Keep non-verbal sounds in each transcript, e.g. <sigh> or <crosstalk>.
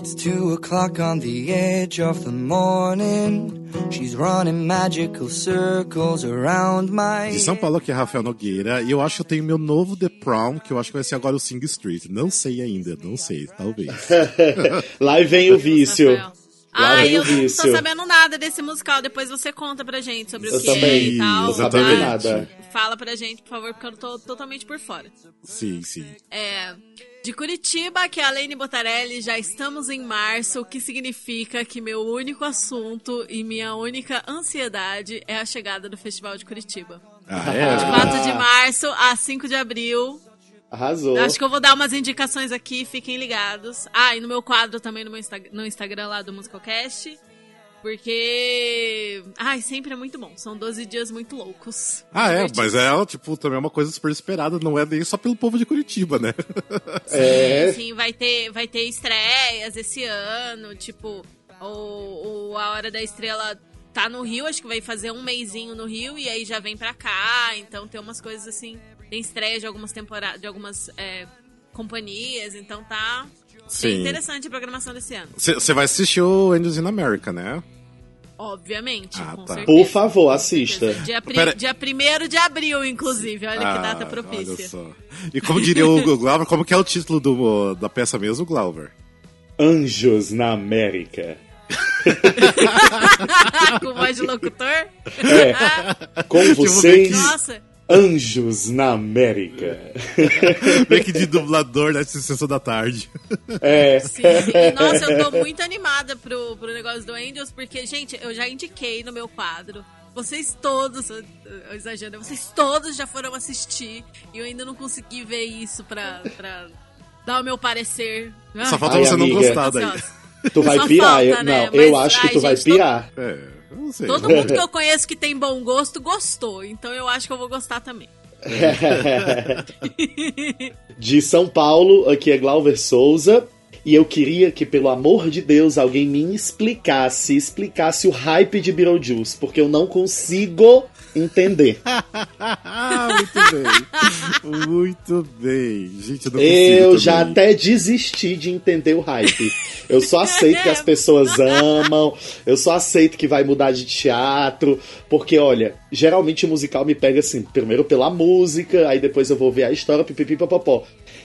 It's two o'clock on the edge of the morning. She's running magical circles around my. De São Paulo, aqui é Rafael Nogueira. E eu acho que eu tenho meu novo The Prom, que eu acho que vai ser agora o Sing Street. Não sei ainda, não sei, talvez. <laughs> Lá vem o vício. Rafael. Ah, eu não tô sabendo nada desse musical. Depois você conta pra gente sobre Eu o que é também. e tal. Exatamente. sabia tá? nada. Fala pra gente, por favor, porque eu tô totalmente por fora. Sim, sim. É, de Curitiba, que é a Lene Botarelli, já estamos em março, o que significa que meu único assunto e minha única ansiedade é a chegada do Festival de Curitiba. Ah, é? 4 de março a 5 de abril. Arrasou. Acho que eu vou dar umas indicações aqui, fiquem ligados. Ah, e no meu quadro também no meu Insta- no Instagram lá do Musicalcast. Porque. Ai, sempre é muito bom. São 12 dias muito loucos. Ah, é, mas é, tipo, também é uma coisa super esperada, não é nem só pelo povo de Curitiba, né? <laughs> É. Sim, vai ter, vai ter estreias esse ano, tipo, o, o A Hora da Estrela tá no Rio, acho que vai fazer um mêsinho no Rio e aí já vem pra cá, então tem umas coisas assim, tem estreia de algumas temporadas, de algumas é, companhias, então tá Sim. bem interessante a programação desse ano. Você vai assistir o Angels in America, né? Obviamente, Ah, com tá. certeza. Por favor, assista. Dia, Pera- dia 1 de abril, inclusive, olha que Ah, data Olha propícia. só. E como diria o <laughs> Glauber, como que é o título do, da peça mesmo, Glauber? Anjos na América. <laughs> com voz de locutor? É. Com <laughs> Tipo, vocês, Nossa, Anjos na América. <laughs> Meio que de dublador da sessão da tarde. É. Sim, sim. Nossa, eu tô muito animada pro, pro negócio do Angels, porque, gente, eu já indiquei no meu quadro. Vocês todos, eu eu exagero, vocês todos já foram assistir e eu ainda não consegui ver isso pra, pra dar o meu parecer. Só falta Ai, você não amiga. gostar daí. Tu vai Só pirar. falta, eu, né? Não, eu Mas, acho que tu vai gente, tô- pirar. É, eu não sei. Todo mundo que eu <laughs> conheço que tem bom gosto gostou, então eu acho que eu vou gostar também. <laughs> De São Paulo, aqui é Glauber Souza. E eu queria que, pelo amor de Deus, alguém me explicasse, explicasse o hype de Beetlejuice, porque eu não consigo entender. <laughs> Muito bem. Muito bem. Gente, eu não Eu já também. até desisti de entender o hype. Eu só aceito que as pessoas amam, eu só aceito que vai mudar de teatro, porque olha, geralmente o musical me pega assim, primeiro pela música, aí depois eu vou ver a história, pipipi papapó.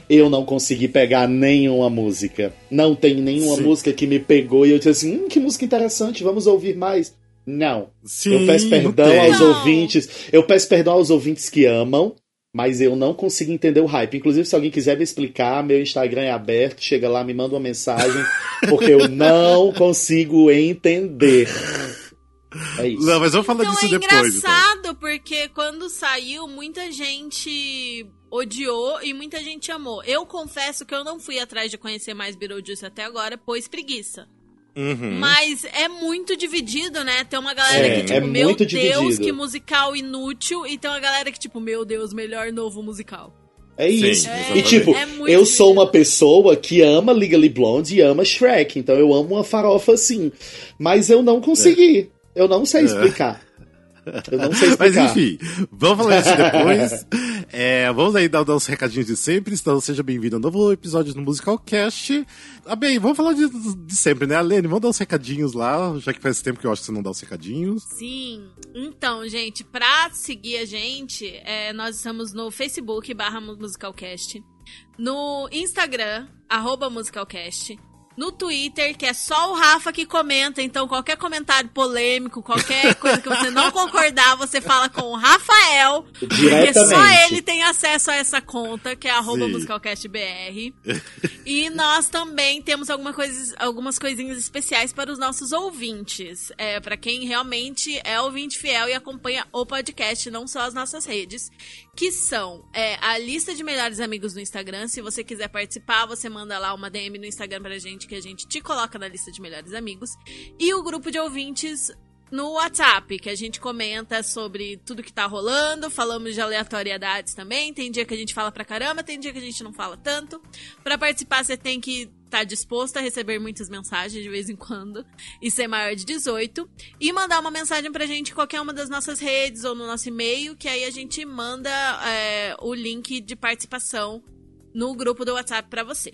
Eu não consegui pegar nenhuma música. Não tem nenhuma Sim. música que me pegou e eu disse assim, hum, que música interessante, vamos ouvir mais. Não. Sim, eu peço perdão aos Não. ouvintes. Eu peço perdão aos ouvintes que amam, mas eu não consigo entender o hype. Inclusive, se alguém quiser me explicar, meu Instagram é aberto, chega lá, me manda uma mensagem, porque eu não <laughs> consigo entender. É isso. Não, mas vamos falar Então disso é depois. então. engraçado, porque quando saiu, muita gente odiou e muita gente amou. Eu confesso que eu não fui atrás de conhecer mais Beetlejuice até agora, pois preguiça. Uhum. Mas é muito dividido, né? Tem uma galera É, que, tipo, é meu Deus, dividido. que musical inútil. E tem uma galera que, tipo, meu Deus, melhor novo musical. É Sim, isso. exatamente. e tipo, É eu sou uma pessoa que ama Legally Blonde e ama Shrek, então eu amo uma farofa assim. Mas eu não consegui. Eu não sei explicar. Eu não sei Mas enfim, vamos falar disso depois. <laughs> É, vamos aí dar, dar os recadinhos de sempre. Então, seja bem-vindo a um novo episódio do Musicalcast. Ah, bem, vamos falar de, de sempre, né? Alene, vamos dar os recadinhos lá, já que faz tempo que eu acho que você não dá os recadinhos. Sim. Então, gente, pra seguir a gente, é, nós estamos no Facebook, barra Musicalcast. No Instagram, arroba Musicalcast. No Twitter, que é só o Rafa que comenta, então qualquer comentário polêmico, qualquer coisa que você não <laughs> concordar, você fala com o Rafael. Porque só ele tem acesso a essa conta, que é arroba musicalcastbr. <laughs> e nós também temos alguma coisas, algumas coisinhas especiais para os nossos ouvintes. É, para quem realmente é ouvinte fiel e acompanha o podcast, não só as nossas redes. Que são é, a lista de melhores amigos no Instagram. Se você quiser participar, você manda lá uma DM no Instagram pra gente, que a gente te coloca na lista de melhores amigos. E o grupo de ouvintes no WhatsApp, que a gente comenta sobre tudo que tá rolando, falamos de aleatoriedades também. Tem dia que a gente fala pra caramba, tem dia que a gente não fala tanto. Pra participar, você tem que tá disposto a receber muitas mensagens de vez em quando e ser maior de 18 e mandar uma mensagem pra gente em qualquer uma das nossas redes ou no nosso e-mail, que aí a gente manda é, o link de participação no grupo do WhatsApp pra você.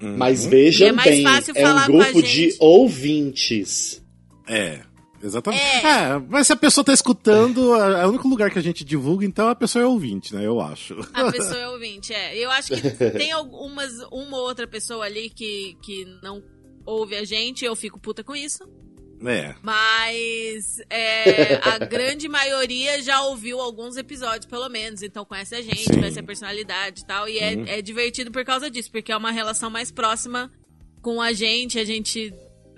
Mas vejam E é mais bem, fácil é um falar com a grupo de ouvintes. É. Exatamente. É. É, mas se a pessoa tá escutando, é o único lugar que a gente divulga, então a pessoa é ouvinte, né? Eu acho. A pessoa é ouvinte, é. Eu acho que <laughs> tem algumas, uma ou outra pessoa ali que, que não ouve a gente, eu fico puta com isso. É. Mas é, a <laughs> grande maioria já ouviu alguns episódios, pelo menos. Então conhece a gente, Sim. Uhum. conhece a personalidade e tal. E é, é divertido por causa disso, porque é uma relação mais próxima com a gente. A gente.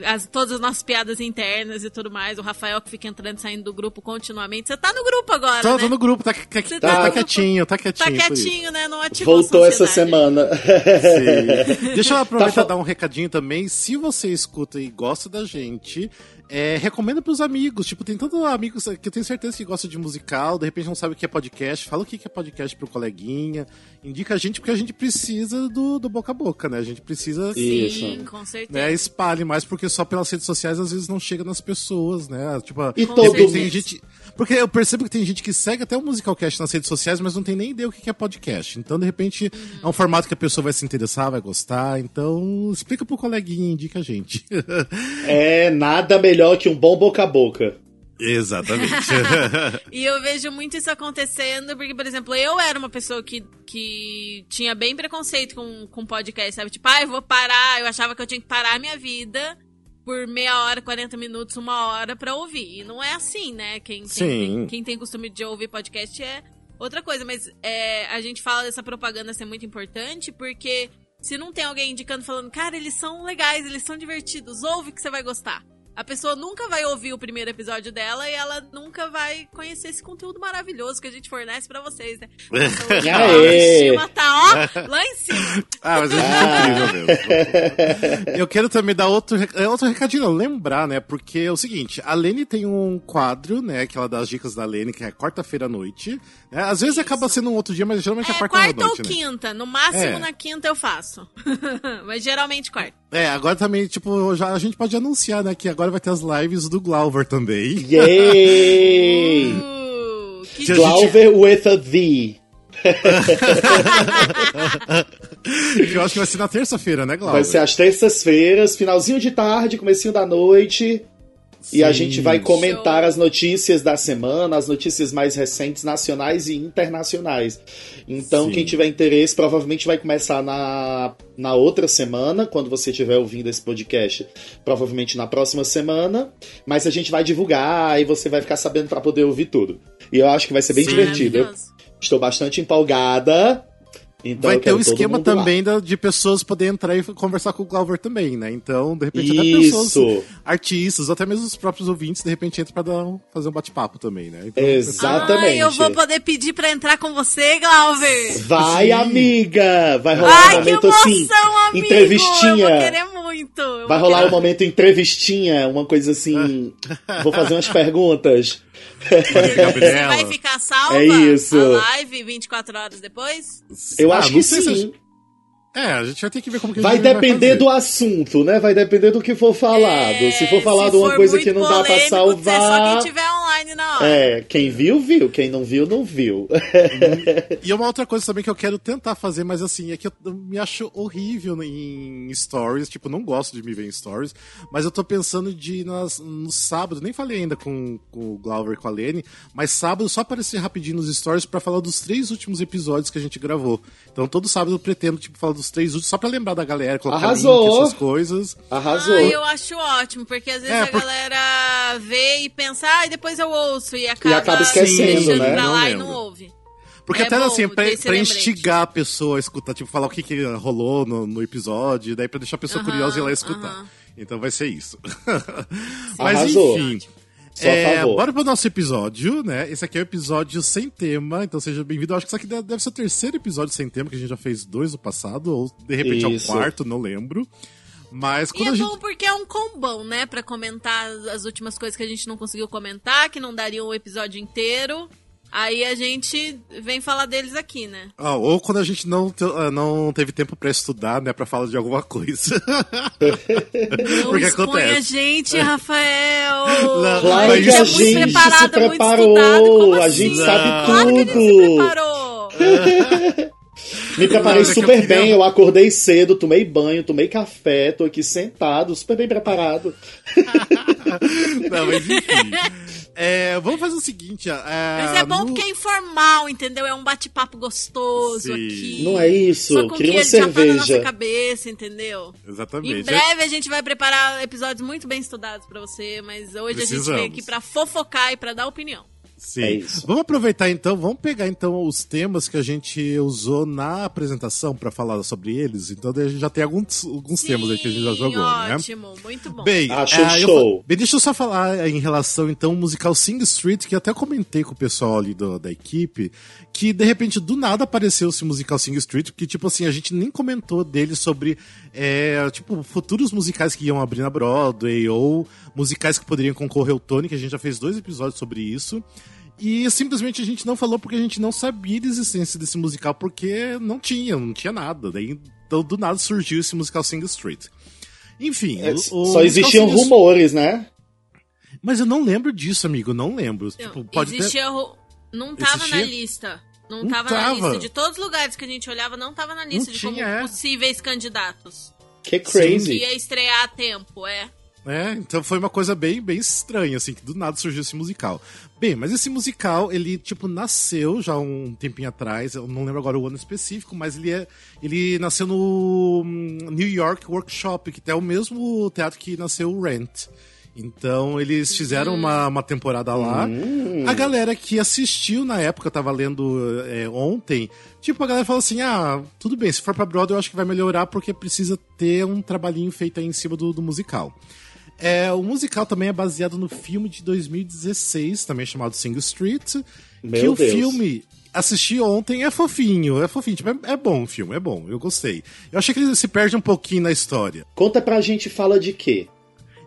As, todas as nossas piadas internas e tudo mais. O Rafael que fica entrando e saindo do grupo continuamente. Você tá no grupo agora, Tô, né? tô no grupo, tá, tá, tá, tá tá no quietinho, tá quietinho. Tá quietinho, né? Não ativou Voltou essa semana. Sim. <laughs> Deixa eu aproveitar Tá e dar um recadinho também. Se você escuta e gosta da gente, é, recomenda pros amigos. Tipo, tem tantos amigos que eu tenho certeza que gostam de musical, de repente não sabe o que é podcast. Fala o que é podcast pro coleguinha. Indica a gente, porque a gente precisa do, do boca a boca, né? A gente precisa. Isso. Sim, com certeza. Né, espalhe mais, porque só pelas redes sociais às vezes não chega nas pessoas, né? Tipo, E todo tem gente. Porque eu percebo que tem gente que segue até o Musicalcast nas redes sociais, mas não tem nem ideia o que é podcast. Então, de repente, é um formato que a pessoa vai se interessar, vai gostar. Então, explica pro coleguinha, indica a gente. <laughs> É nada melhor que um bom boca a boca. Exatamente. <laughs> <laughs> E eu vejo muito isso acontecendo, porque, por exemplo, eu era uma pessoa que, que tinha bem preconceito com, com podcast, sabe? Tipo, ah, eu vou parar, eu achava que eu tinha que parar a minha vida por meia hora, 40 minutos, uma hora pra ouvir. E não é assim, né? Quem, Sim. quem, tem, quem tem costume de ouvir podcast é outra coisa, mas é, a gente fala dessa propaganda ser muito importante porque se não tem alguém indicando, falando, cara, eles são legais, eles são divertidos, ouve que você vai gostar. A pessoa nunca vai ouvir o primeiro episódio dela e ela nunca vai conhecer esse conteúdo maravilhoso que a gente fornece pra vocês, né? <laughs> Então, hoje a Aê! autoestima tá, ó, lá em cima. ah, mas é incrível mesmo. Eu quero também dar outro, é, outro recadinho, lembrar, né? Porque é o seguinte, a Lene tem um quadro, né? Que ela dá as dicas da Lene, que é quarta-feira à noite. né, Às vezes acaba sendo um outro dia, mas geralmente é, É quarta, quarta à ou noite, né? quinta. No máximo É. na quinta eu faço. <laughs> Mas geralmente quarta. É, agora também, tipo, já, a gente pode anunciar, né, que agora vai ter as lives do Glauber também. Yay! Uh, que Glauber with a V. <laughs> eu acho que vai ser na terça-feira, né, Glauber? Vai ser às terças-feiras, finalzinho de tarde, comecinho da noite. E a gente vai comentar Show. as notícias da semana, as notícias mais recentes, nacionais e internacionais. Então, Sim. quem tiver interesse, provavelmente vai começar na, na outra semana, quando você estiver ouvindo esse podcast. Provavelmente na próxima semana. Mas a gente vai divulgar e você vai ficar sabendo para poder ouvir tudo. E eu acho que vai ser bem Sim. divertido. Estou bastante empolgada. Então vai ter o todo esquema também da- de pessoas poderem entrar e conversar com o Glauber também, né? Então, de repente, até pessoas, Isso. artistas, ou até mesmo os próprios ouvintes, de repente, entram pra dar um- fazer um bate-papo também, né? Então, Exatamente. Ai, eu vou poder pedir pra entrar com você, Glauber. Vai, Sim. amiga! Vai rolar um Ai, que momento emoção, assim. amigo. entrevistinha. Eu vou querer muito. eu Vai rolar querer. um momento entrevistinha, uma coisa assim. vou fazer umas <laughs> perguntas. <laughs> Vai ficar salva É isso. a live 24 horas depois? Eu Ah, acho que se sim. É, a gente vai ter que ver como que a Vai gente depender fazer. do assunto, né? Vai depender do que for falado. É, se for falar de uma for coisa muito que não dá pra polêmico, É salvar. Online na hora. É, quem viu, viu. Quem não viu, não viu. E uma outra coisa também que eu quero tentar fazer, mas assim, é que eu me acho horrível em stories, tipo, não gosto de me ver em stories, mas eu tô pensando de ir nas, no sábado, nem falei ainda com, com o Glauber e com a Lene, mas sábado só aparecer rapidinho nos stories pra falar dos três últimos episódios que a gente gravou. Então todo sábado eu pretendo, tipo, falar dos três últimos, só pra lembrar da galera, colocar Arrasou. link, essas coisas. Arrasou. Ah, eu acho ótimo, porque às vezes É, a por- galera vê e pensa, ah, e depois eu ouço, e acaba, acaba esquecendo, deixando né? pra Não lá e lembro. não ouve. Porque É até bom assim, pra, pra instigar a pessoa a escutar, tipo, falar o que, que rolou no, no episódio, daí pra deixar a pessoa Aham, curiosa e ir lá escutar. aham. Então vai ser isso. <laughs> Mas Arrasou. enfim. Só É, bora pro nosso episódio, né? Esse aqui é o episódio sem tema, então seja bem-vindo. Eu acho que isso aqui deve ser o terceiro episódio sem tema, que a gente já fez dois no passado, ou de repente é o Isso. quarto, não lembro. Mas E quando é a gente. bom porque é um combão, né? Pra comentar as últimas coisas que a gente não conseguiu comentar, que não daria um episódio inteiro. Aí a gente vem falar deles aqui, né? Ah, ou quando a gente não, te- ah, não teve tempo pra estudar, né? Pra falar de alguma coisa. Não <laughs> Porque expõe a acontece. gente, <laughs> Rafael! Não, Claro que a é muito gente se preparado, muito preparou. estudado. Como a assim? gente Não. sabe Claro que ele se tudo. preparou! <laughs> Me preparei super bem, eu acordei cedo, tomei banho, tomei café, tô aqui sentado, super bem preparado. <laughs> Não, mas enfim. É, vamos fazer o seguinte. É, Mas é bom no- porque é informal, entendeu? É um bate-papo gostoso Sim. aqui. Não é isso, Só com queria que uma ele já tá na cerveja. nossa cabeça, entendeu? Exatamente. Em breve a gente vai preparar episódios muito bem estudados pra você, mas hoje a gente Precisamos. veio aqui pra fofocar e pra dar opinião. Sim. É isso. Vamos aproveitar então, vamos pegar então os temas que a gente usou na apresentação pra falar sobre eles. Então a gente já tem alguns, alguns temas aí que a gente já Sim, jogou, né? Ótimo, muito bom. Bem, Acho é, eu show. Bem, deixa eu só falar em relação então ao musical Sing Street, que eu até comentei com o pessoal ali do- da equipe, que de repente do nada apareceu esse musical Sing Street, porque tipo assim, a gente nem comentou dele sobre é, tipo futuros musicais que iam abrir na Broadway ou musicais que poderiam concorrer ao Tony, que a gente já fez dois episódios sobre isso. E simplesmente a gente não falou porque a gente não sabia da existência desse musical, porque não tinha, não tinha nada. Daí, então, do nada surgiu esse musical Sing Street. Enfim, É, o- o só existiam Sing rumores, né? mas eu não lembro disso, amigo, não lembro. Não, tipo, pode ter... existia ro- Não tava Existia? na lista. Não, Não tava, na tava. lista. De todos os lugares que a gente olhava, não tava na lista de tinha, como é. possíveis candidatos. Que Que crazy. ia estrear a tempo, é. É, então foi uma coisa bem, bem estranha, assim, que do nada surgiu esse musical. Bem, mas esse musical, ele, tipo, nasceu já um tempinho atrás, eu não lembro agora o ano específico, mas ele é. Ele nasceu no hum, New York Workshop, que é o mesmo teatro que nasceu o Rent. Então eles fizeram uma, uma temporada lá. A galera que assistiu na época, eu tava lendo é, ontem, tipo, a galera falou assim: ah, tudo bem, se for pra Broadway eu acho que vai melhorar porque precisa ter um trabalhinho feito aí em cima do, do musical. É, o musical também é baseado no filme de 2016, também chamado Sing Street. Meu que o Deus. filme assisti ontem é fofinho, é fofinho, tipo, é, é bom o filme, é bom, eu gostei. Eu achei que ele se perde um pouquinho na história. Conta pra gente, fala de quê?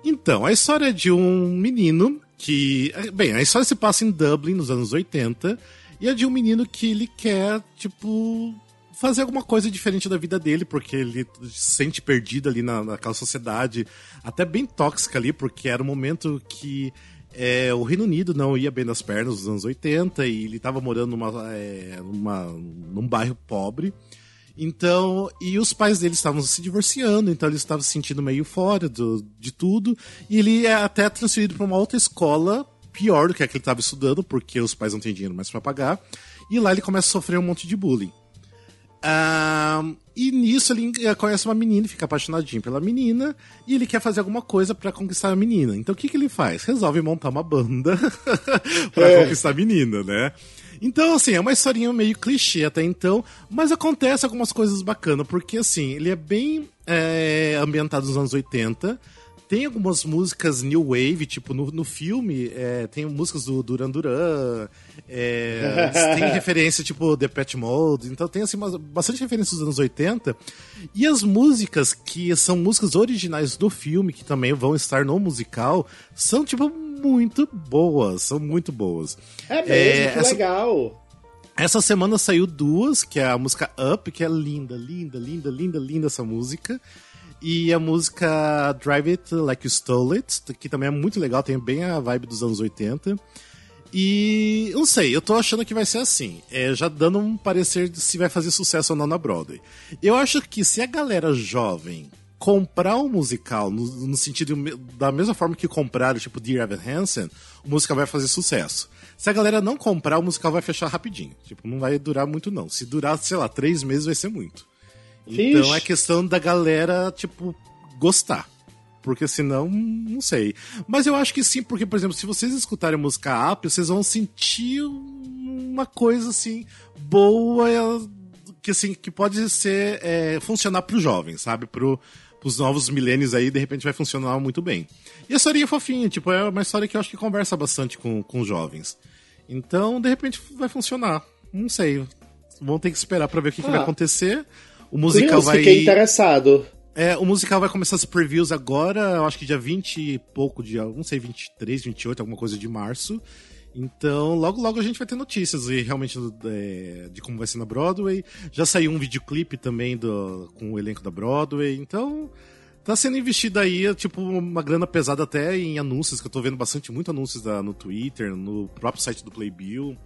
Então, a história é de um menino que. Bem, a história se passa em Dublin nos anos 80. E é de um menino que ele quer, tipo, fazer alguma coisa diferente da vida dele, porque ele se sente perdido ali na, naquela sociedade, até bem tóxica ali, porque era um momento que é, o Reino Unido não ia bem das pernas nos anos 80 e ele estava morando numa, é, numa, num bairro pobre. Então, e os pais dele estavam se divorciando, então ele estava se sentindo meio fora do, de tudo. E ele é até transferido para uma outra escola, pior do que a que ele estava estudando, porque os pais não têm dinheiro mais para pagar. E lá ele começa a sofrer um monte de bullying. E nisso ele eh, conhece uma menina, fica apaixonadinho pela menina, e ele quer fazer alguma coisa pra conquistar a menina. Então o que, que ele faz? Resolve montar uma banda <laughs> pra É. conquistar a menina, né? Então, assim, é uma historinha meio clichê até então, mas acontece algumas coisas bacanas, porque assim, ele é bem é, ambientado nos anos 80. Tem algumas músicas new wave, tipo, no, no filme é, tem músicas do Duran Duran, é, <laughs> tem referência, tipo, The Pet Mode, então tem, assim, bastante referência dos anos 80. E as músicas, que são músicas originais do filme, que também vão estar no musical, são, tipo, muito boas, são muito boas. É mesmo, É, que essa- legal. Essa semana saiu duas, que é a música Up, que é linda, linda, linda, linda, linda essa música. E a música Drive It Like You Stole It, que também é muito legal, tem bem a vibe dos anos 80. E não sei, eu tô achando que vai ser assim. É, já dando um parecer de se vai fazer sucesso ou não na Broadway. Eu acho que se a galera jovem comprar um musical, no, no sentido da mesma forma que compraram, tipo, Dear Evan Hansen, o musical vai fazer sucesso. Se a galera não comprar, o musical vai fechar rapidinho. Tipo, não vai durar muito, não. Se durar, sei lá, três meses vai ser muito. Então Vixe. é questão da galera, tipo, gostar. Porque senão, não sei. Mas eu acho que sim, porque, por exemplo, se vocês escutarem música Up, vocês vão sentir uma coisa, assim, boa, que, assim, que pode ser, é, funcionar pro jovem, sabe? Pro, pros novos milênios aí, de repente vai funcionar muito bem. E a historinha é fofinha, tipo, é uma história que eu acho que conversa bastante com, com os jovens. Então, de repente, vai funcionar. Não sei. Vão ter que esperar pra ver o que, que vai Ah. acontecer. O musical Curioso, vai. fiquei interessado. É, o musical vai começar as previews agora, eu acho que dia 20 e pouco, dia, não sei, 23, 28, alguma coisa de março. Então, logo, logo a gente vai ter notícias e realmente é, de como vai ser na Broadway. Já saiu um videoclipe também do, com o elenco da Broadway. Então, tá sendo investido aí, tipo, uma grana pesada até em anúncios, que eu tô vendo bastante, muito anúncios da, no Twitter, no próprio site do Playbill.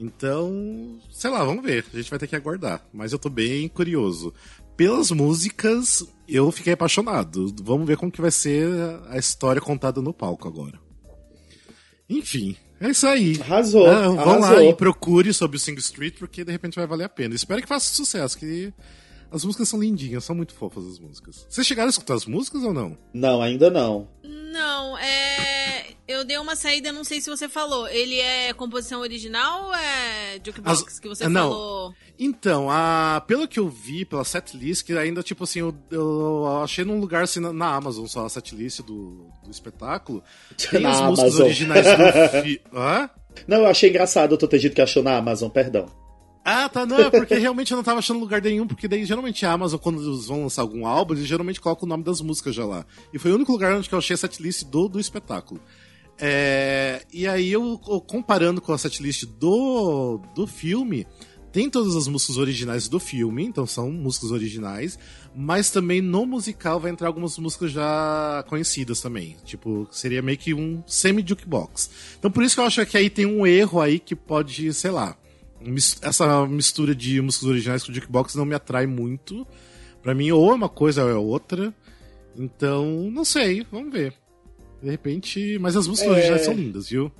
Então, sei lá, vamos ver. A gente vai ter que aguardar. Mas eu tô bem curioso. Pelas músicas, eu fiquei apaixonado. Vamos ver como que vai ser a história contada no palco agora. Enfim, é isso aí. Arrasou. Ah, vão lá arrasou. e procure sobre o Sing Street, porque de repente vai valer a pena. Espero que faça sucesso, que as músicas são lindinhas, são muito fofas as músicas. Vocês chegaram a escutar as músicas ou não? Não, ainda não. Não, é. Eu dei uma saída, não sei se você falou. Ele é composição original ou é jukebox As- que você não. falou? Então, a, pelo que eu vi pela setlist, que ainda, tipo assim, eu, eu achei num lugar assim na, na Amazon só a setlist do, do espetáculo. <laughs> Tem Na as músicas Amazon. originais do <laughs> filme. Hã? Não, eu achei engraçado tu ter dito que achou na Amazon, perdão. Ah, tá, não, é porque realmente eu não tava achando lugar nenhum, porque daí geralmente a Amazon, quando eles vão lançar algum álbum, eles geralmente colocam o nome das músicas já lá. E foi o único lugar onde eu achei a setlist do, do espetáculo. É, e aí eu, comparando com a setlist do, do filme, tem todas as músicas originais do filme, então são músicas originais, mas também no musical vai entrar algumas músicas já conhecidas também. Tipo, seria meio que um semi-jukebox. Então por isso que eu acho que aí tem um erro aí que pode, sei lá, essa mistura de músicas originais com jukebox não me atrai muito. Pra mim, ou é uma coisa ou é outra. Então, não sei, vamos ver. De repente. Mas as músicas É. originais são lindas, viu?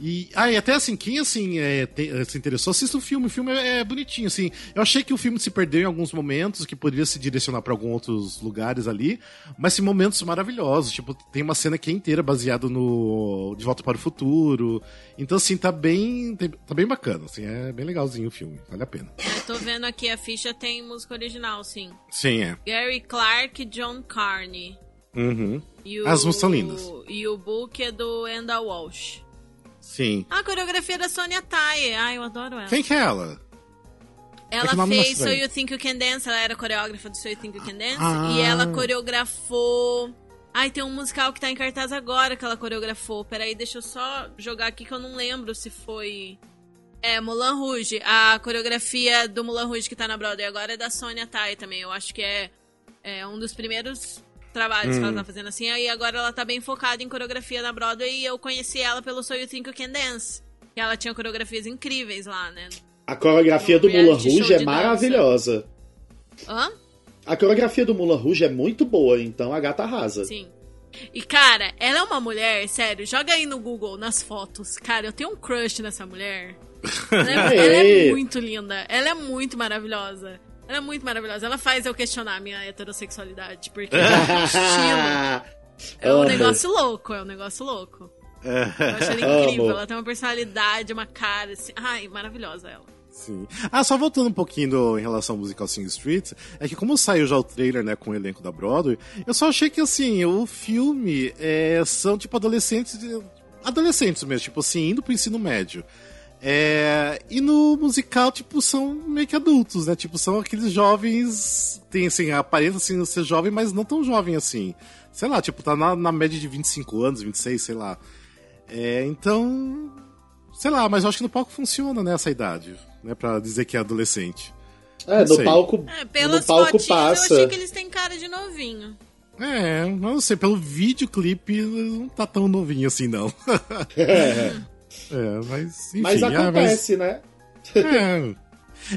E, ah, e até assim, quem assim é, tem- eh, se interessou, assista o filme. O filme é, é bonitinho, assim. Eu achei que o filme se perdeu em alguns momentos, que poderia se direcionar pra alguns outros lugares ali, mas tem momentos maravilhosos. Tipo, tem uma cena que é inteira baseada no De Volta para o Futuro. Então, assim, tá bem, tá bem bacana, assim, é bem legalzinho o filme, vale a pena. Eu tô vendo aqui, a ficha tem música original, sim. Sim, é. Gary Clark e John Carney. Uhum. E o, As músicas são lindas. E o book é do Enda Walsh. Sim. Ah, a coreografia da Sonia Tai. Ai, eu adoro ela. Quem que é ela? É Ela é fez So. You Think You Can Dance, ela era coreógrafa do So You Think You Can Dance. Ah. E ela coreografou. Ai, tem um musical que tá em cartaz agora que ela coreografou. Peraí, deixa eu só jogar aqui que eu não lembro se foi. É, Mulan Rouge. A coreografia do Mulan Rouge que tá na Broadway agora é da Sonia Tai também. Eu acho que é, é um dos primeiros trabalhos que ela tá fazendo assim. Aí agora ela tá bem focada em coreografia na Broadway e eu conheci ela pelo So You Think You Can Dance. Que ela tinha coreografias incríveis lá, né? A coreografia do Mulan Rouge é maravilhosa. Hã? A coreografia do Mulan Rouge é muito boa, então a gata arrasa. Sim. E, cara, ela é uma mulher, sério, joga aí no Google, nas fotos. Cara, eu tenho um crush nessa mulher. <laughs> Ela é, ela é muito linda. Ela é muito maravilhosa. Ela é muito maravilhosa. Ela faz eu questionar a minha heterossexualidade, porque <laughs> é um estilo. É um negócio louco, é um negócio louco. Eu acho ela <laughs> incrível. Ela tem uma personalidade, uma cara, assim. Ai, maravilhosa ela. Sim. Ah, só voltando um pouquinho do- em relação ao musical Sing Street, é que como saiu já o trailer, né, com o elenco da Broadway, eu só achei que, assim, o filme é, são, tipo, adolescentes, adolescentes mesmo, tipo assim, indo pro ensino médio. É, e no musical, tipo, são meio que adultos, né? Tipo, são aqueles jovens. Tem assim, aparenta assim, ser jovem, mas não tão jovem assim. Sei lá, tipo, tá na, na média de 25 anos, 26, sei lá. É, então. Sei lá, mas eu acho que no palco funciona, né, essa idade, né? Pra dizer que é adolescente. É, Não no sei. palco, É, no pelas palco fotinhas passa. eu achei que eles têm cara de novinho. É, não sei, pelo videoclipe não tá tão novinho assim, não. <laughs> <laughs> É, É, mas enfim. mas ah, mas- acontece, né? É.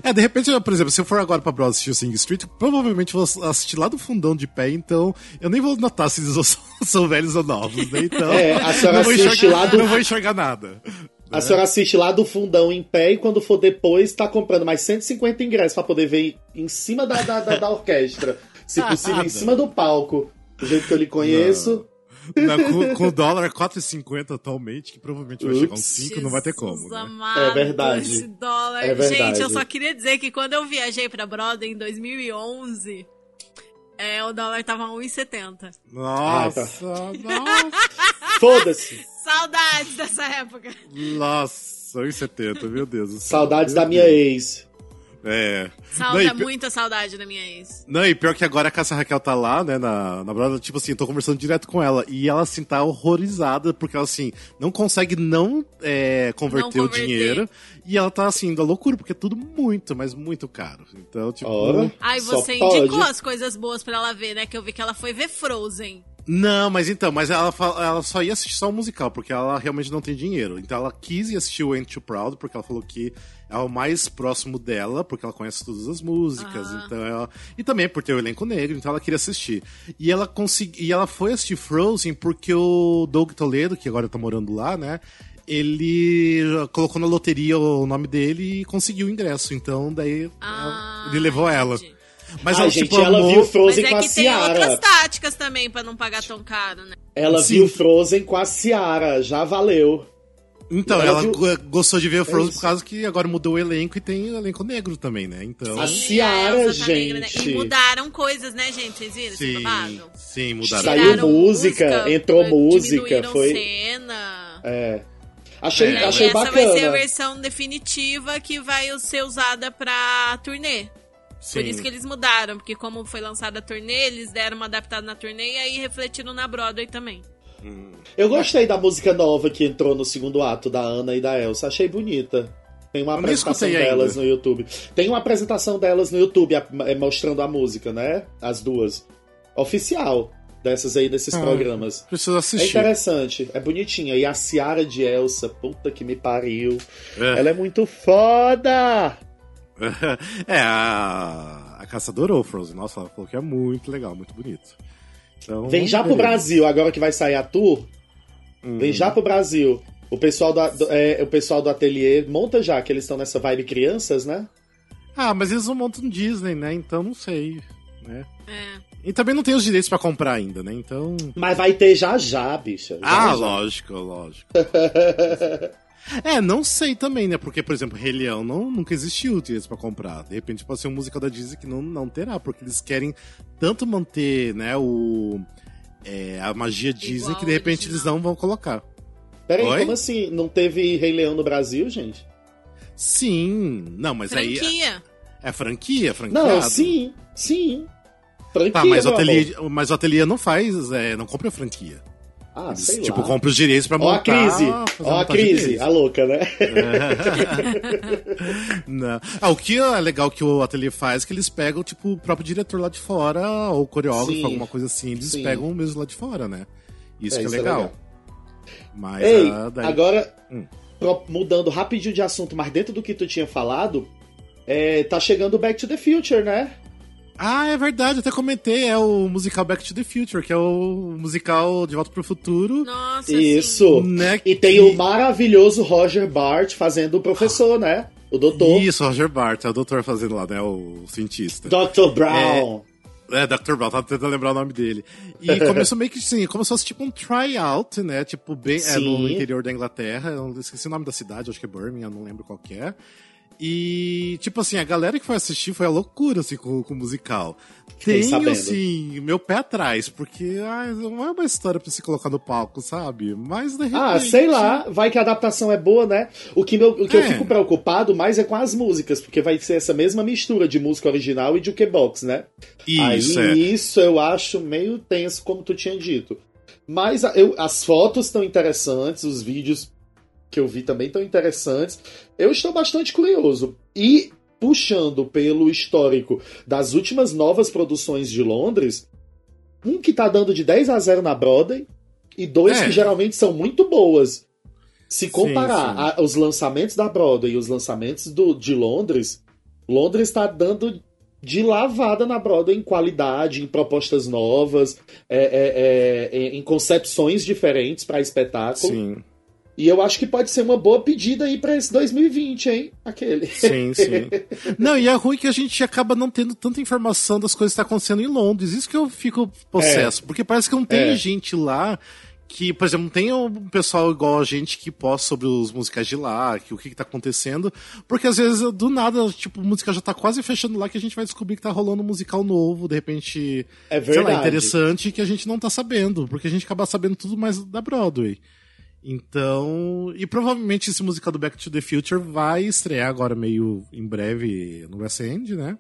É, de repente, por exemplo, se eu for agora pra Broadway assistir o Sing Street, provavelmente vou assistir lá do fundão de pé, então eu nem vou notar se eles são, <laughs> são velhos ou novos, né? Então, É, a senhora não, assiste enxergar, lá do- não vou enxergar nada. A senhora assiste lá do fundão em pé e quando for depois tá comprando mais 150 ingressos pra poder ver em cima da, da, da, da orquestra. Se possível, em cima do palco. Do jeito que eu lhe conheço. Não, <laughs> com, com o dólar 4,50 atualmente, que provavelmente vai chegar uns Ups. 5, não vai ter como. Né? amado, É verdade. Esse dólar. É verdade. Gente, eu só queria dizer que quando eu viajei pra Broadway em 2011, é, o dólar tava 1,70. Nossa, Ah, tá. nossa, <laughs> Foda-se. Saudades dessa época. nossa, 1,70, meu Deus. Saudades Meu da minha Deus. ex. É. Não, e pi- muita saudade da minha ex. Não, e pior que agora a Cássia Raquel tá lá, né, na, na Broadway, tipo assim, eu tô conversando direto com ela, e ela, assim, tá horrorizada, porque ela, assim, não consegue não, é, converter, Não o converter. dinheiro, e ela tá, assim, da loucura, porque é tudo muito, mas muito caro. Então, tipo... Ora. Ai, você pode. indicou as coisas boas pra ela ver, né? Que eu vi que ela foi ver Frozen. Não, mas então, mas ela, ela só ia assistir só o musical, porque ela realmente não tem dinheiro. Então ela quis ir assistir o Ain't Too Proud, porque ela falou que é o mais próximo dela, porque ela conhece todas as músicas, ah. então ela... E também por ter o elenco negro, então ela queria assistir. E ela consegui... e ela foi assistir Frozen porque o Doug Toledo, que agora tá morando lá, né? Ele colocou na loteria o nome dele e conseguiu o ingresso. Então, daí ah, ele levou ela. Mas Ai, ela, gente, tipo, ela amou... viu Frozen Mas é com a que Ciara. tem outras táticas também para não pagar tão caro, né? Ela Sim. viu Frozen com a Ciara, já valeu. Então, ela, ela viu... gostou de ver Frozen é por causa que agora mudou o elenco e tem o elenco negro também, né? Então... a Ciara, é, gente. Negra, né? E mudaram coisas, né, gente? Vocês viram sim, Sim, mudaram. Saiu música, música, entrou música, foi... cena. É. Achei, é, achei essa bacana. vai ser a versão definitiva que vai ser usada pra turnê. Sim. Por isso que eles mudaram, porque como foi lançada a turnê, eles deram uma adaptada na turnê e aí refletiram na Broadway também. Eu gostei da música nova que entrou no segundo ato da Ana e da Elsa. Achei bonita. Tem uma apresentação delas ainda. no YouTube. Tem uma apresentação delas no YouTube é, mostrando a música, né? As duas. Oficial dessas aí, desses ah, programas. Preciso assistir. É interessante, é bonitinha. E a Ciara de Elsa, puta que me pariu. É. Ela é muito foda! <laughs> é, a, a caçadora ou Frozen, nossa, ela falou que é muito legal, muito bonito. Então, Vem já pro Brasil, agora que vai sair a tour. Hum. Vem já pro Brasil. O pessoal do, do é, o pessoal do ateliê monta já, que eles estão nessa vibe crianças, né? Ah, mas eles não montam Disney, né? Então não sei, né? É. E também não tem os direitos para comprar ainda, né? Então. Mas vai ter já já, bicha. Já, ah, já. lógico, lógico. <laughs> é, não sei também, né? Porque, por exemplo, Rei Leão não, nunca existiu direitos para comprar. De repente pode ser um musical da Disney que não, não terá, porque eles querem tanto manter, né, o. É, a magia Disney Igual que de repente original. eles não vão colocar. Peraí, Oi? como assim? Não teve Rei Leão no Brasil, gente? Sim. Não, mas franquia. aí. É, é franquia, franquia. Não, sim, sim. Franquia, tá, mas o, ateliê, mas o ateliê não faz, é, não compra franquia. Ah, Eles, sei tipo, lá. compra os direitos pra montar. Ó a crise, ó a crise, a louca, né? <laughs> não. Ah, o que é legal que o ateliê faz é que eles pegam, tipo, o próprio diretor lá de fora, ou coreógrafo, sim, alguma coisa assim, eles sim. pegam mesmo lá de fora, né? Isso é, que é, isso legal. é legal. Mas, Ei, ah, daí... agora, hum. mudando rapidinho de assunto, mas dentro do que tu tinha falado, é, tá chegando Back to the Future, né? Ah, é verdade, até comentei, é o musical Back to the Future, que é o musical De Volta pro Futuro. Nossa, Isso. Né, e tem o maravilhoso Roger Bart fazendo o professor, né? O doutor. Isso, Roger Bart, é o doutor fazendo lá, né? O cientista. Dr. Brown. É, é Dr. Brown, tava tentando lembrar o nome dele. E <laughs> começou meio que assim, como se fosse tipo um tryout, né? Tipo, bem é, no interior da Inglaterra. Eu esqueci o nome da cidade, acho que é Birmingham, não lembro qual que é. E, tipo assim, a galera que foi assistir foi a loucura, assim, com, com o musical. Tenho, assim, meu pé atrás, porque ah, não é uma história pra se colocar no palco, sabe? Mas, de repente... Ah, sei lá, vai que a adaptação é boa, né? O que, meu, o que é. eu fico preocupado mais é com as músicas, porque vai ser essa mesma mistura de música original e jukebox, né? Isso, Aí, é. isso eu acho meio tenso, como tu tinha dito. Mas eu, as fotos estão interessantes, os vídeos que eu vi também estão interessantes. Eu estou bastante curioso. E puxando pelo histórico das últimas novas produções de Londres, um que tá dando de 10 a 0 na Broadway e dois é. que geralmente são muito boas. Se comparar sim, sim. A, os lançamentos da Broadway e os lançamentos do, de Londres, Londres está dando de lavada na Broadway em qualidade, em propostas novas, é, é, é em concepções diferentes para espetáculo. Sim. E eu acho que pode ser uma boa pedida aí para esse 2020, hein? Aquele. Sim, <laughs> sim. não, e é ruim que a gente acaba não tendo tanta informação das coisas que estão tá acontecendo em Londres. Isso que eu fico possesso. É. Porque parece que não tem é. gente lá que, por exemplo, não tem um pessoal igual a gente que posta sobre os musicais de lá, que o que, que tá acontecendo, porque às vezes do nada, tipo, a música já tá quase fechando lá que a gente vai descobrir que tá rolando um musical novo, de repente, é verdade. sei lá, interessante que a gente não tá sabendo, porque a gente acaba sabendo tudo mais da Broadway. Então, e provavelmente esse musical do Back to the Future vai estrear agora meio em breve no West End, né?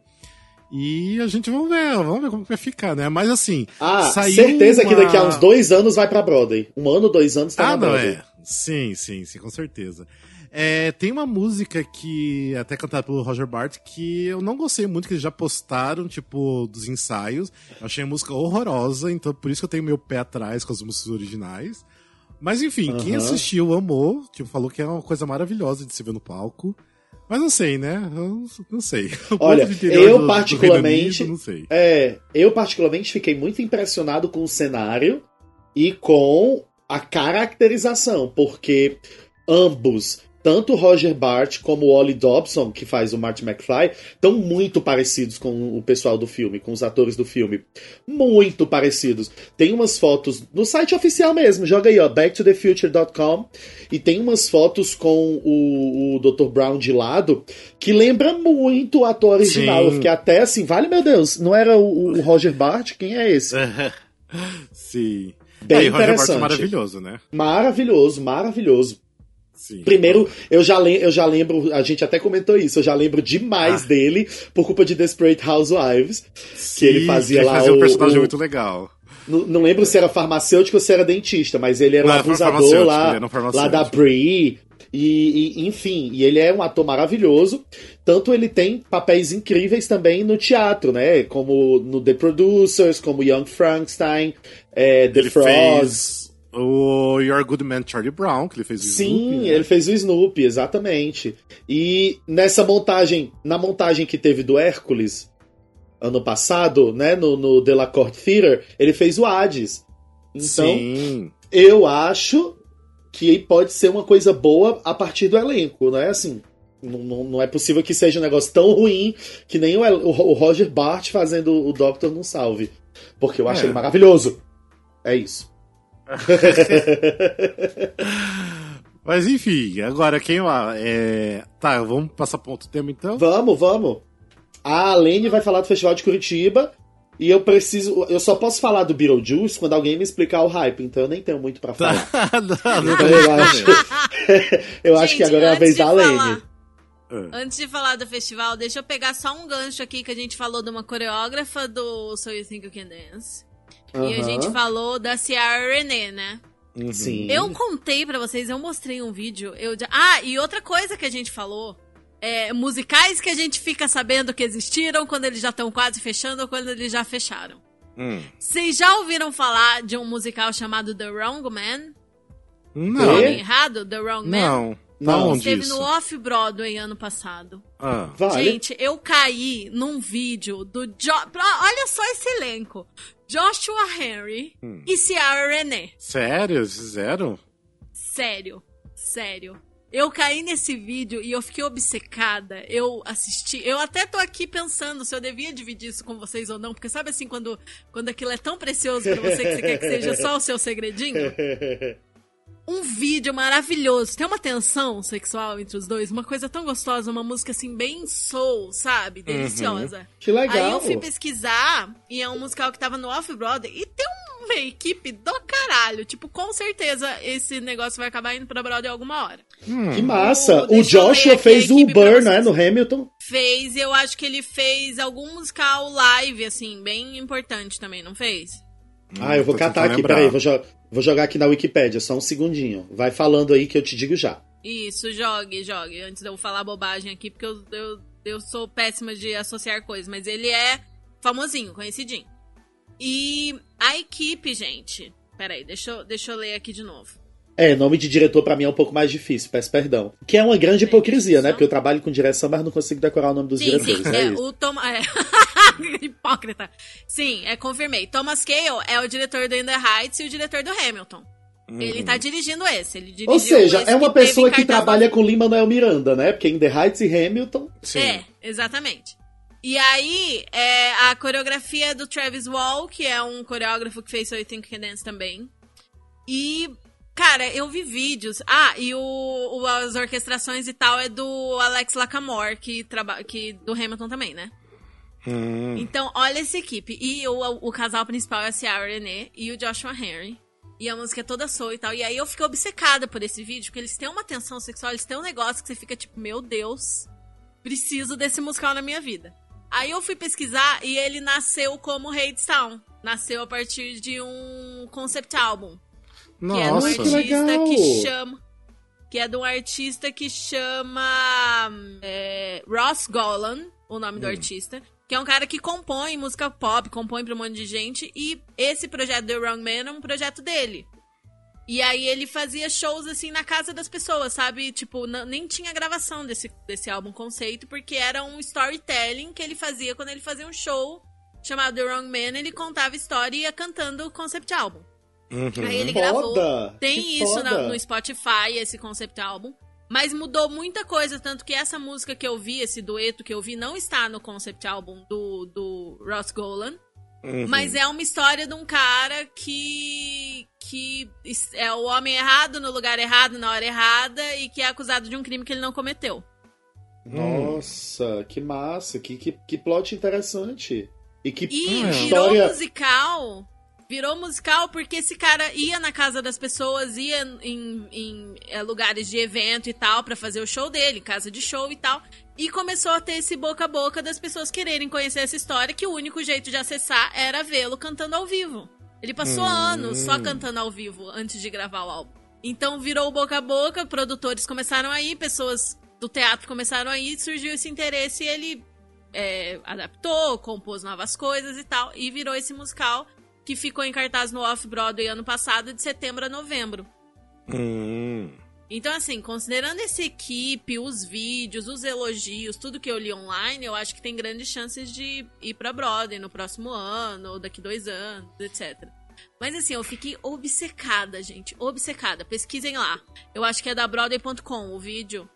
E a gente vamos ver, vamos ver como vai ficar, né? Mas assim, ah, certeza uma... que daqui a uns dois anos vai pra Broadway. Um ano, dois anos tá ah, na Broadway. Não é. Sim, sim, sim, com certeza. É, tem uma música que, até cantada pelo Roger Bart, que eu não gostei muito, que eles já postaram, tipo, dos ensaios. Eu achei a música horrorosa, então por isso que eu tenho meu pé atrás com as músicas originais. Mas enfim, quem assistiu amou, tipo, falou que é uma coisa maravilhosa de se ver no palco. Mas não sei, né? Eu não sei. <laughs> Olha, do eu do- do particularmente. Unido, não sei. É, eu particularmente fiquei muito impressionado com o cenário e com a caracterização, porque ambos, tanto o Roger Bart como o Ollie Dobson, que faz o Marty McFly, estão muito parecidos com o pessoal do filme, com os atores do filme. Muito parecidos. Tem umas fotos no site oficial mesmo, joga aí, ó, backtothefuture.com, e tem umas fotos com o, o Dr. Brown de lado que lembra muito o ator original. Sim. Eu fiquei até assim, vale meu Deus, não era o, o Roger Bart? Quem é esse? <laughs> Sim. Bem é, e o Roger Bart é maravilhoso, né? Maravilhoso, maravilhoso. Sim. Primeiro, eu já, eu já lembro, a gente até comentou isso, eu já lembro demais Ah. dele por culpa de Desperate Housewives. Sim, ele fazia que lá fazia um o- personagem o- muito legal. Não, não lembro se era farmacêutico ou se era dentista, mas ele era Não, um abusador lá, ele um lá da Brie. E, e, enfim, e ele é um ator maravilhoso. Tanto ele tem papéis incríveis também no teatro, né? Como no The Producers, como Young Frankenstein, é, The Ele Frogs. fez o Your Good Man Charlie Brown, que ele fez o Sim, Snoopy, né? ele fez o Snoopy, exatamente. E nessa montagem, na montagem que teve do Hércules ano passado, né, no, no Delacorte Theater, ele fez o Hades. Então, Sim. eu acho que pode ser uma coisa boa a partir do elenco, né? Assim, não, não, não é possível que seja um negócio tão ruim que nem o, o Roger Bart fazendo o Doctor não salve. Porque eu acho É. ele maravilhoso. É isso. <laughs> Mas enfim, agora quem lá? É... Tá, vamos passar para outro tema então? Vamos, vamos. A Lene vai falar do Festival de Curitiba. E eu preciso. Eu só posso falar do Beetlejuice quando alguém me explicar o hype, então eu nem tenho muito pra falar. <laughs> não, não Então eu acho, <laughs> eu acho que Gente, agora é a vez da falar- Lene. Antes de falar do festival, deixa eu pegar só um gancho aqui que a gente falou de uma coreógrafa do So You Think You Can Dance. E a gente falou da Ciara Renee, né? Uhum. Sim. Eu contei pra vocês, eu mostrei um vídeo. Eu já... Ah, e outra coisa que a gente falou. É, musicais que a gente fica sabendo que existiram quando eles já estão quase fechando ou quando eles já fecharam. Hum. Vocês já ouviram falar de um musical chamado The Wrong Man? Não. Nome errado? The Wrong Man? Não. Tá Não. onde Esteve isso? no Off-Broadway ano passado. Ah. Vale. Gente, eu caí num vídeo do jo Olha só esse elenco. Joshua Henry Hum. e Ciara Renee. Sério? Fizeram? Sério, sério. Eu caí nesse vídeo e eu fiquei obcecada. Eu assisti. Eu até tô aqui pensando se eu devia dividir isso com vocês ou não, porque sabe assim, quando, quando aquilo é tão precioso pra você que você quer que seja só o seu segredinho? <laughs> Um vídeo maravilhoso. Tem uma tensão sexual entre os dois, uma coisa tão gostosa, uma música assim, bem soul, sabe? Deliciosa. Que legal. Aí eu fui pesquisar e é um musical que tava no Off-Broadway e tem uma equipe do caralho. Tipo, com certeza esse negócio vai acabar indo pra Broadway alguma hora. Que massa. O- O ler Joshua fez o Burn, né? No Hamilton. Fez, eu acho que ele fez algum musical live, assim, bem importante também, não fez? Ah, eu vou catar aqui, lembrar. peraí, vou, jo- vou jogar aqui na Wikipédia, só um segundinho. Vai falando aí que eu te digo já. Isso, jogue, jogue. Antes de eu falar bobagem aqui, porque eu, eu, eu sou péssima de associar coisas, mas ele é famosinho, conhecidinho. E a equipe, gente. Peraí, deixa eu, deixa eu ler aqui de novo. É, nome de diretor pra mim é um pouco mais difícil, peço perdão. Que é uma grande hipocrisia, né? Porque eu trabalho com direção, mas não consigo decorar o nome dos Sim, diretores. sim. <laughs> é É, o Tom... é. <laughs> Hipócrita. Sim, é, confirmei. Thomas Cale é o diretor do In the Heights e o diretor do Hamilton. Ele tá dirigindo esse. Ele dirigiu Ou seja, é uma teve pessoa que trabalha com Lin-Manuel Miranda, né? Porque em The Heights e Hamilton... Sim. É, exatamente. E aí, é, a coreografia do Travis Wall, que é um coreógrafo que fez You Think Dance também. E, cara, eu vi vídeos. Ah, e o, o- as orquestrações e tal é do Alex Lacamore, que, traba, que do Hamilton também, né? Hum. Então, olha essa equipe. E o, o casal principal é a Ciara Renee e o Joshua Henry. E a música é toda soul e tal. E aí eu fiquei obcecada por esse vídeo, porque eles têm uma tensão sexual, eles têm um negócio que você fica tipo, meu Deus, preciso desse musical na minha vida. Aí eu fui pesquisar e ele nasceu como Hadestown. Nasceu a partir de um concept album. Que é de um Nossa. artista legal. que chama. que é de um artista que chama é, Ross Golan, o nome do artista. Que é um cara que compõe música pop, compõe pra um monte de gente. E esse projeto The Wrong Man é um projeto dele. E aí ele fazia shows assim na casa das pessoas, sabe? Tipo, nem tinha gravação desse, desse álbum conceito, porque era um storytelling que ele fazia quando ele fazia um show chamado The Wrong Man, ele contava história e ia cantando o concept álbum. Uhum. Aí ele Foda! gravou. Tem Que isso na- foda! no Spotify, esse concept álbum. Mas mudou muita coisa, tanto que essa música que eu vi, esse dueto que eu vi, não está no concept álbum do, do Ross Golan. Uhum. Mas é uma história de um cara que. que é o homem errado no lugar errado, na hora errada, e que é acusado de um crime que ele não cometeu. Nossa, que massa, que, que, que plot interessante. E que E Hum, virou história. musical. Virou musical porque esse cara ia na casa das pessoas, ia em, em, é, lugares de evento e tal, pra fazer o show dele, casa de show e tal. E começou a ter esse boca a boca das pessoas quererem conhecer essa história, que o único jeito de acessar era vê-lo cantando ao vivo. Ele passou anos só cantando ao vivo antes de gravar o álbum. Então virou boca a boca, produtores começaram a ir, pessoas do teatro começaram a ir, surgiu esse interesse e ele é, adaptou, compôs novas coisas e tal, e virou esse musical que ficou em cartaz no Off-Broadway ano passado, de setembro a novembro. Hum. Então, assim, considerando essa equipe, os vídeos, os elogios, tudo que eu li online, eu acho que tem grandes chances de ir pra Broadway no próximo ano, ou daqui dois anos, etc. Mas assim, eu fiquei obcecada, gente. Obcecada. Pesquisem lá. Eu acho que é da Broadway.com o vídeo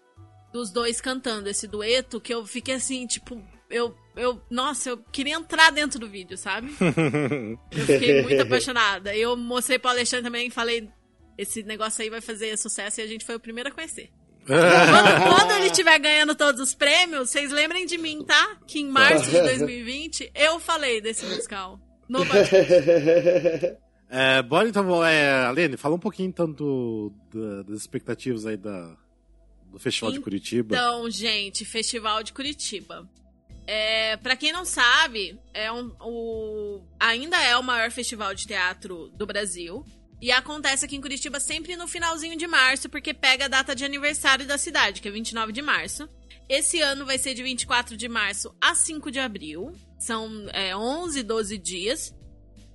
dos dois cantando esse dueto, que eu fiquei assim, tipo, eu. Eu nossa, eu queria entrar dentro do vídeo, sabe? <laughs> Eu fiquei muito apaixonada. Eu mostrei pro Alexandre também e falei: esse negócio aí vai fazer sucesso e a gente foi o primeiro a conhecer. Quando, <laughs> quando ele estiver ganhando todos os prêmios, vocês lembrem de mim, tá? Que em março de <laughs> 2020 eu falei desse musical. No. É, bora então, é, Alene, fala um pouquinho então do, da- das expectativas aí da, do Festival de Curitiba. Então, gente, Festival de Curitiba. É, para quem não sabe, é um, o, ainda é o maior festival de teatro do Brasil. E acontece aqui em Curitiba sempre no finalzinho de março, porque pega a data de aniversário da cidade, que é 29 de março. Esse ano vai ser de 24 de março a 5 de abril. São é, 11, 12 dias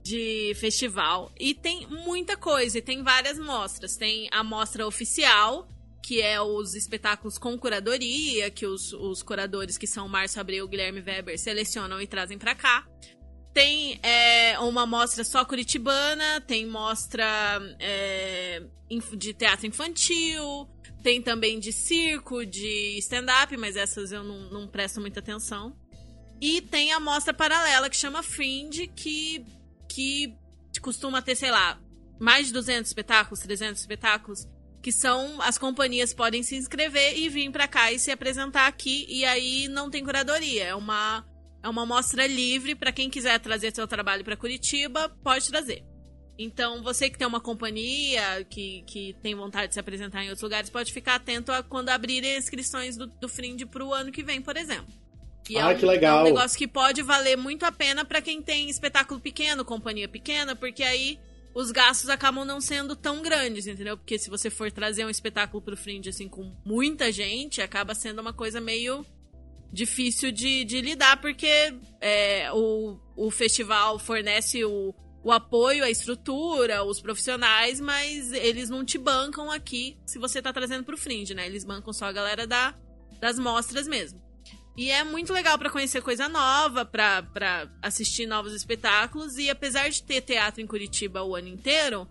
de festival. E tem muita coisa, e tem várias mostras. Tem a mostra oficial, que é os espetáculos com curadoria, que os, os curadores, que são Márcio Abreu e Guilherme Weber, selecionam e trazem pra cá. Tem é, uma mostra só curitibana, tem mostra é, de teatro infantil, tem também de circo, de stand-up, mas essas eu não, não presto muita atenção. E tem a mostra paralela que chama Fringe, que, que costuma ter, sei lá, mais de 200 espetáculos, 300 espetáculos, que são as companhias podem se inscrever e vir pra cá e se apresentar aqui, e aí não tem curadoria, é uma é uma mostra livre para quem quiser trazer seu trabalho para Curitiba, pode trazer. Então, você que tem uma companhia, que, que tem vontade de se apresentar em outros lugares, pode ficar atento a quando abrirem inscrições do, do Fringe pro ano que vem, por exemplo. E Ah, é um, que legal. É um negócio que pode valer muito a pena para quem tem espetáculo pequeno, companhia pequena, porque aí os gastos acabam não sendo tão grandes, entendeu? Porque se você for trazer um espetáculo pro Fringe, assim, com muita gente, acaba sendo uma coisa meio difícil de, de lidar, porque é, o, o festival fornece o, o apoio, a estrutura, os profissionais, mas eles não te bancam aqui se você tá trazendo pro Fringe, né? Eles bancam só a galera da, das mostras mesmo. E é muito legal pra conhecer coisa nova, pra pra assistir novos espetáculos. E apesar de ter teatro em Curitiba o ano inteiro,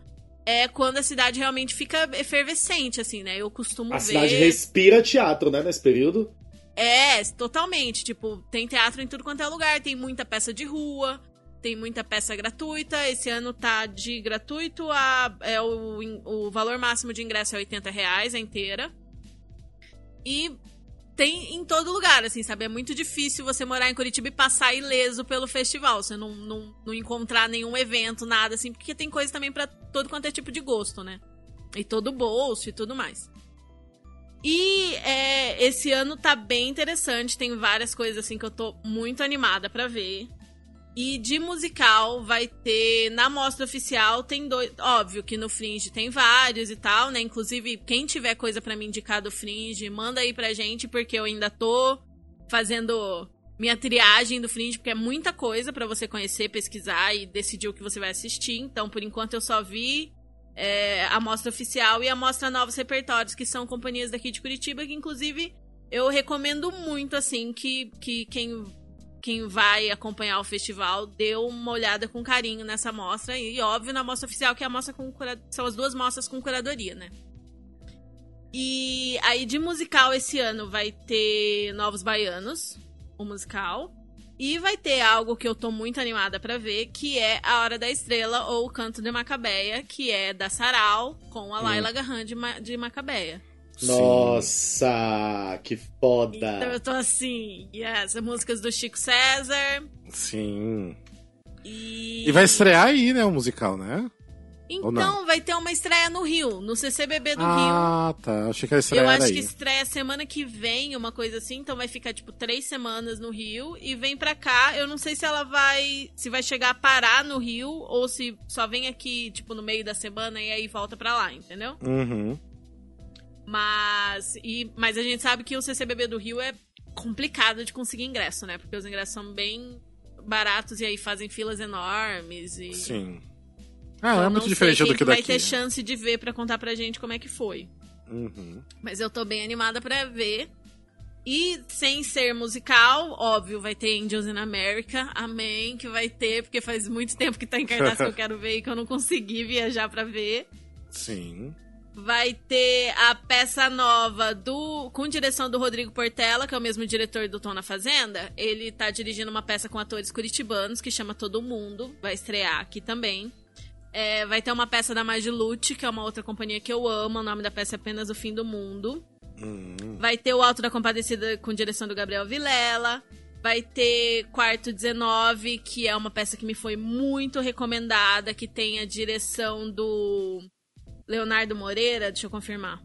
é quando a cidade realmente fica efervescente, assim, né? Eu costumo A ver. cidade respira teatro, né, nesse período. É, totalmente. Tipo, tem teatro em tudo quanto é lugar, tem muita peça de rua, tem muita peça gratuita. Esse ano tá de gratuito a. É, o, o valor máximo de ingresso é 80 reais a inteira. E tem em todo lugar, assim, sabe? É muito difícil você morar em Curitiba e passar ileso pelo festival. Você não, não, não encontrar nenhum evento, nada assim, porque tem coisa também pra todo quanto é tipo de gosto, né? E todo bolso e tudo mais. E é, esse ano tá bem interessante, tem várias coisas assim que eu tô muito animada pra ver. E de musical vai ter na mostra oficial tem dois, óbvio que no Fringe tem vários e tal, né? Inclusive quem tiver coisa para me indicar do Fringe, manda aí pra gente porque eu ainda tô fazendo minha triagem do Fringe, porque é muita coisa para você conhecer, pesquisar e decidir o que você vai assistir. Então, por enquanto eu só vi é, a mostra oficial e a mostra Novos Repertórios, que são companhias daqui de Curitiba, que inclusive eu recomendo muito, assim, que, que quem quem vai acompanhar o festival deu uma olhada com carinho nessa mostra. E, óbvio, na mostra oficial, que é a mostra com cura... são as duas mostras com curadoria, né? E aí, de musical esse ano vai ter Novos Baianos, o musical. E vai ter algo que eu tô muito animada para ver, que é A Hora da Estrela, ou O Canto de Macabeia, que é da Sarau, com a Laila hum. Garran de, Ma de Macabeia. Nossa, que foda! Então eu tô assim, yes, músicas do Chico César. Sim. E... e vai estrear aí, né, o musical, né? Então, vai ter uma estreia no Rio, no CCBB do ah, Rio. Ah, tá. Achei que a estreia Eu acho aí. que estreia semana que vem, uma coisa assim. Então vai ficar, tipo, três semanas no Rio. E vem pra cá. Eu não sei se ela vai. Se vai chegar a parar no Rio. Ou se só vem aqui, tipo, no meio da semana e aí volta pra lá, entendeu? Uhum. Mas, e, mas a gente sabe que o CCBB do Rio é complicado de conseguir ingresso, né? Porque os ingressos são bem baratos e aí fazem filas enormes. E... Sim. Ah, então, é muito diferente do que, que daqui. vai ter chance de ver para contar pra gente como é que foi. Uhum. Mas eu tô bem animada para ver. E sem ser musical, óbvio, vai ter Angels in America. Amém, que vai ter, porque faz muito tempo que tá em cartaz que eu <laughs> quero ver e que eu não consegui viajar para ver. Sim vai ter a peça nova do com direção do Rodrigo Portela, que é o mesmo diretor do Tom na Fazenda. Ele tá dirigindo uma peça com atores curitibanos que chama Todo Mundo, vai estrear aqui também. É, vai ter uma peça da Magilute, que é uma outra companhia que eu amo. O nome da peça é apenas O Fim do Mundo. Hum. Vai ter o Alto da Compadecida com direção do Gabriel Vilela. Vai ter Quarto 19, que é uma peça que me foi muito recomendada, que tem a direção do Leonardo Moreira, deixa eu confirmar.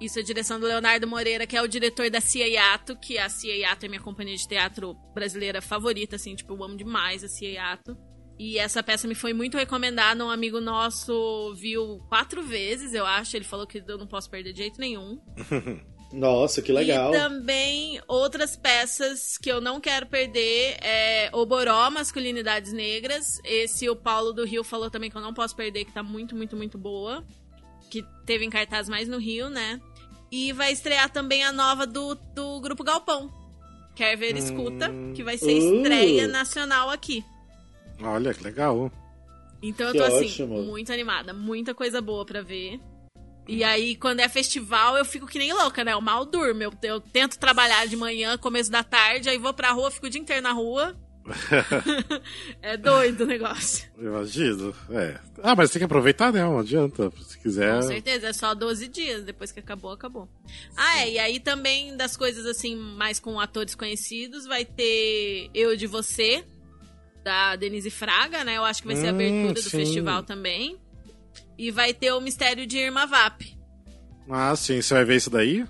Isso é direção do Leonardo Moreira, que é o diretor da Cia Yato, que a Cia Yato é minha companhia de teatro brasileira favorita, assim, tipo, eu amo demais a Cia Yato. E essa peça me foi muito recomendada, um amigo nosso viu quatro vezes, eu acho, ele falou que eu não posso perder de jeito nenhum. <laughs> Nossa, que legal. E também outras peças que eu não quero perder é Oboró, Masculinidades Negras. Esse o Paulo do Rio falou também que eu não posso perder, que tá muito, muito, muito boa. Que teve em cartaz mais no Rio, né? E vai estrear também a nova do, do Grupo Galpão. Quer ver, escuta, hum. que vai ser estreia uh. nacional aqui. Olha, que legal. Então eu tô que assim, ótimo. muito animada. Muita coisa boa para ver. E aí, quando é festival, eu fico que nem louca, né? Eu mal durmo. Eu, eu tento trabalhar de manhã, começo da tarde, aí vou pra rua, fico o dia inteiro na rua. <laughs> <laughs> é doido o negócio. Imagino, é. Ah, mas tem que aproveitar, né? Não adianta, se quiser. Com certeza, é só 12 dias, depois que acabou, acabou. Ah, é, e aí também das coisas assim, mais com atores conhecidos, vai ter Eu de Você, da Denise Fraga, né? Eu acho que vai ser a hum, abertura do festival também. E vai ter o Mistério de Irma Vap. Ah, sim. Você vai ver isso daí?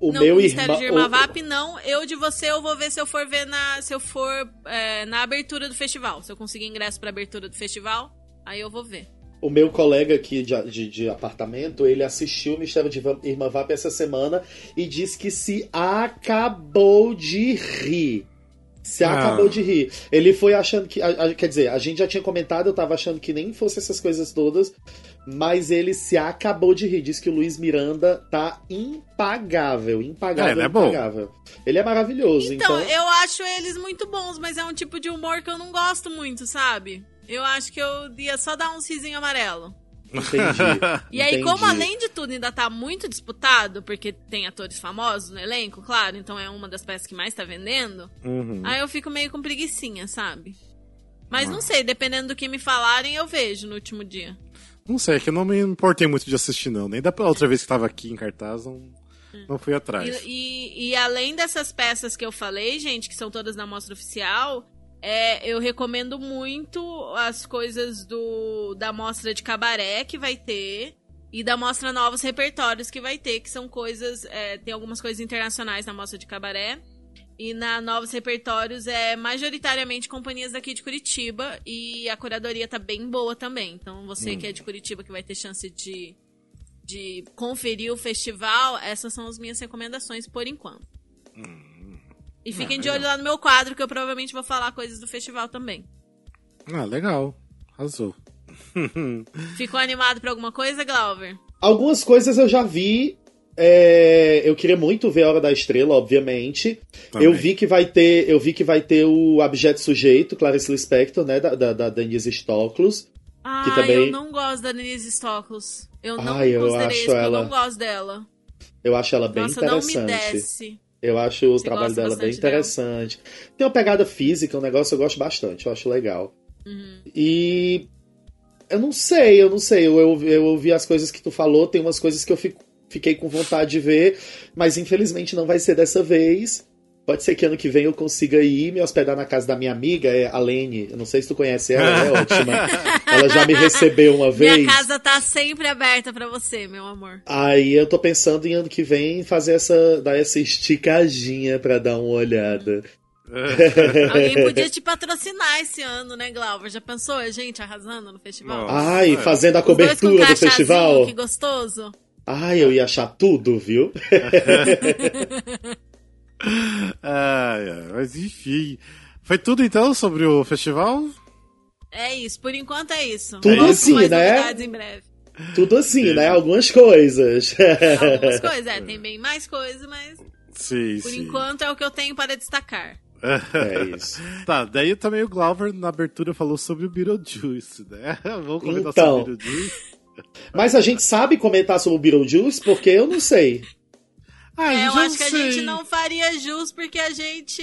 O não, meu o Mistério irmão... de Irma Vap, não. Eu de você, eu vou ver se eu for ver na. Se eu for é, na abertura do festival. Se eu conseguir ingresso pra abertura do festival, aí eu vou ver. O meu colega aqui de, de, de, apartamento, ele assistiu o Mistério de Irma Vap essa semana e disse que se acabou de rir. Se ah. acabou de rir. Ele foi achando que. A, a, quer dizer, a gente já tinha comentado, eu tava achando que nem fosse essas coisas todas. Mas ele se acabou de rir. Diz que o Luiz Miranda tá impagável. Impagável, é, impagável. É ele é maravilhoso. Então, então, eu acho eles muito bons, mas é um tipo de humor que eu não gosto muito, sabe? Eu acho que eu ia só dar um risinho amarelo. Entendi. <laughs> e aí, como além de tudo ainda tá muito disputado, porque tem atores famosos no elenco, claro, então é uma das peças que mais tá vendendo, uhum. aí eu fico meio com preguiçinha, sabe? Mas não sei, dependendo do que me falarem, eu vejo no último dia. Não sei, é que eu não me importei muito de assistir, não. Nem da outra vez que tava aqui em cartaz, não, não fui atrás. E, e, e, além dessas peças que eu falei, gente, que são todas na mostra oficial, é, eu recomendo muito as coisas do da mostra de cabaré que vai ter e da mostra novos repertórios que vai ter, que são coisas. É, tem algumas coisas internacionais na mostra de cabaré. E na Novos Repertórios é majoritariamente companhias daqui de Curitiba e a curadoria tá bem boa também. Então você que é de Curitiba que vai ter chance de, de conferir o festival, essas são as minhas recomendações por enquanto. E fiquem Ah, de olho lá no meu quadro que eu provavelmente vou falar coisas do festival também. Ah, legal. Arrasou. <laughs> Ficou animado pra alguma coisa, Glauber? Algumas coisas eu já vi. É, eu queria muito ver a Hora da Estrela, obviamente. Também. Eu vi que vai ter, eu vi que vai ter o Abjeto Sujeito, Clarice Lispector, né, da, da, da Denise Stoklos. Ah, também- eu não gosto da Denise Stoklos. Eu não Ai, eu acho isso, ela eu não gosto dela. Eu acho ela bem Nossa, não me interessante. desce. Eu acho o Você trabalho dela bem bastante dela? interessante. Tem uma pegada física, um negócio que eu gosto bastante, eu acho legal. Uhum. E eu não sei, eu não sei. Eu, eu, eu ouvi as coisas que tu falou, tem umas coisas que eu fico- fiquei com vontade de ver, mas infelizmente não vai ser dessa vez. Pode ser que ano que vem eu consiga ir me hospedar na casa da minha amiga, é a Lene. Eu não sei se tu conhece ela, ela é <laughs> ótima. Ela já me recebeu uma vez. Minha casa tá sempre aberta pra você, meu amor. Aí eu tô pensando em ano que vem fazer essa. dar essa esticadinha pra dar uma olhada. <laughs> Alguém podia te patrocinar esse ano, né, Glauber? Já pensou a gente arrasando no festival? Nossa. Ai, fazendo a cobertura do festival. Que gostoso. Ai, eu ia achar tudo, viu? <laughs> Ai, ai, mas enfim. Foi tudo então sobre o festival? É isso, por enquanto é isso. Tudo assim, mais né? em breve. Tudo assim, né? Algumas coisas. Algumas <laughs> coisas, é, tem bem mais coisas, mas Sim, por sim. enquanto é o que eu tenho para destacar. é isso. <laughs> Tá, daí também o Glauber na abertura falou sobre o Beetlejuice, né? Vamos comentar Então. sobre o Beetlejuice. Mas a gente sabe comentar sobre o Beetlejuice porque eu não sei. Ah, É, eu acho que a sei. gente não faria jus porque a gente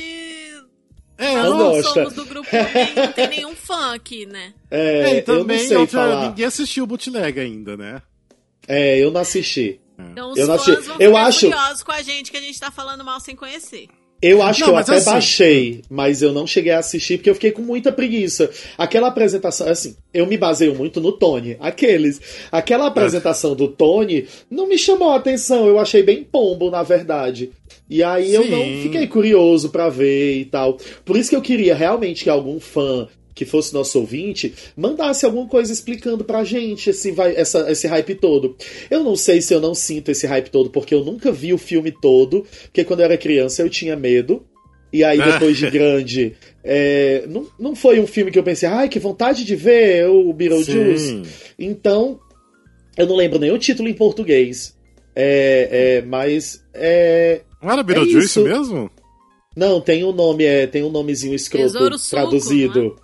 É, Não não... somos do grupo <laughs> nem, não tem nenhum fã aqui, né? É, É, e eu não também sei outra- falar. ninguém assistiu o bootleg ainda, né? É, eu não assisti. Então os Eu não fãs achei- vão eu acho- curiosos com a gente que a gente tá falando mal sem conhecer. Eu acho Não, que eu até assim- baixei, mas eu não cheguei a assistir porque eu fiquei com muita preguiça. Aquela apresentação, assim, eu me baseio muito no Tony, aqueles. Aquela apresentação do Tony não me chamou a atenção, eu achei bem pombo, na verdade. E aí eu Sim. não fiquei curioso pra ver e tal. Por isso que eu queria realmente que algum fã que fosse nosso ouvinte, mandasse alguma coisa explicando pra gente esse, vai, essa, esse hype todo. Eu não sei se eu não sinto esse hype todo, porque eu nunca vi o filme todo, porque quando eu era criança eu tinha medo. E aí, depois de grande, é, não, não foi um filme que eu pensei, ai, que vontade de ver o Beetlejuice. Então, eu não lembro nem o título em português. É, é, mas é, Não era Beetlejuice isso. mesmo? não, tem um nome, é, tem um nomezinho escroto Tesouro Suco, traduzido.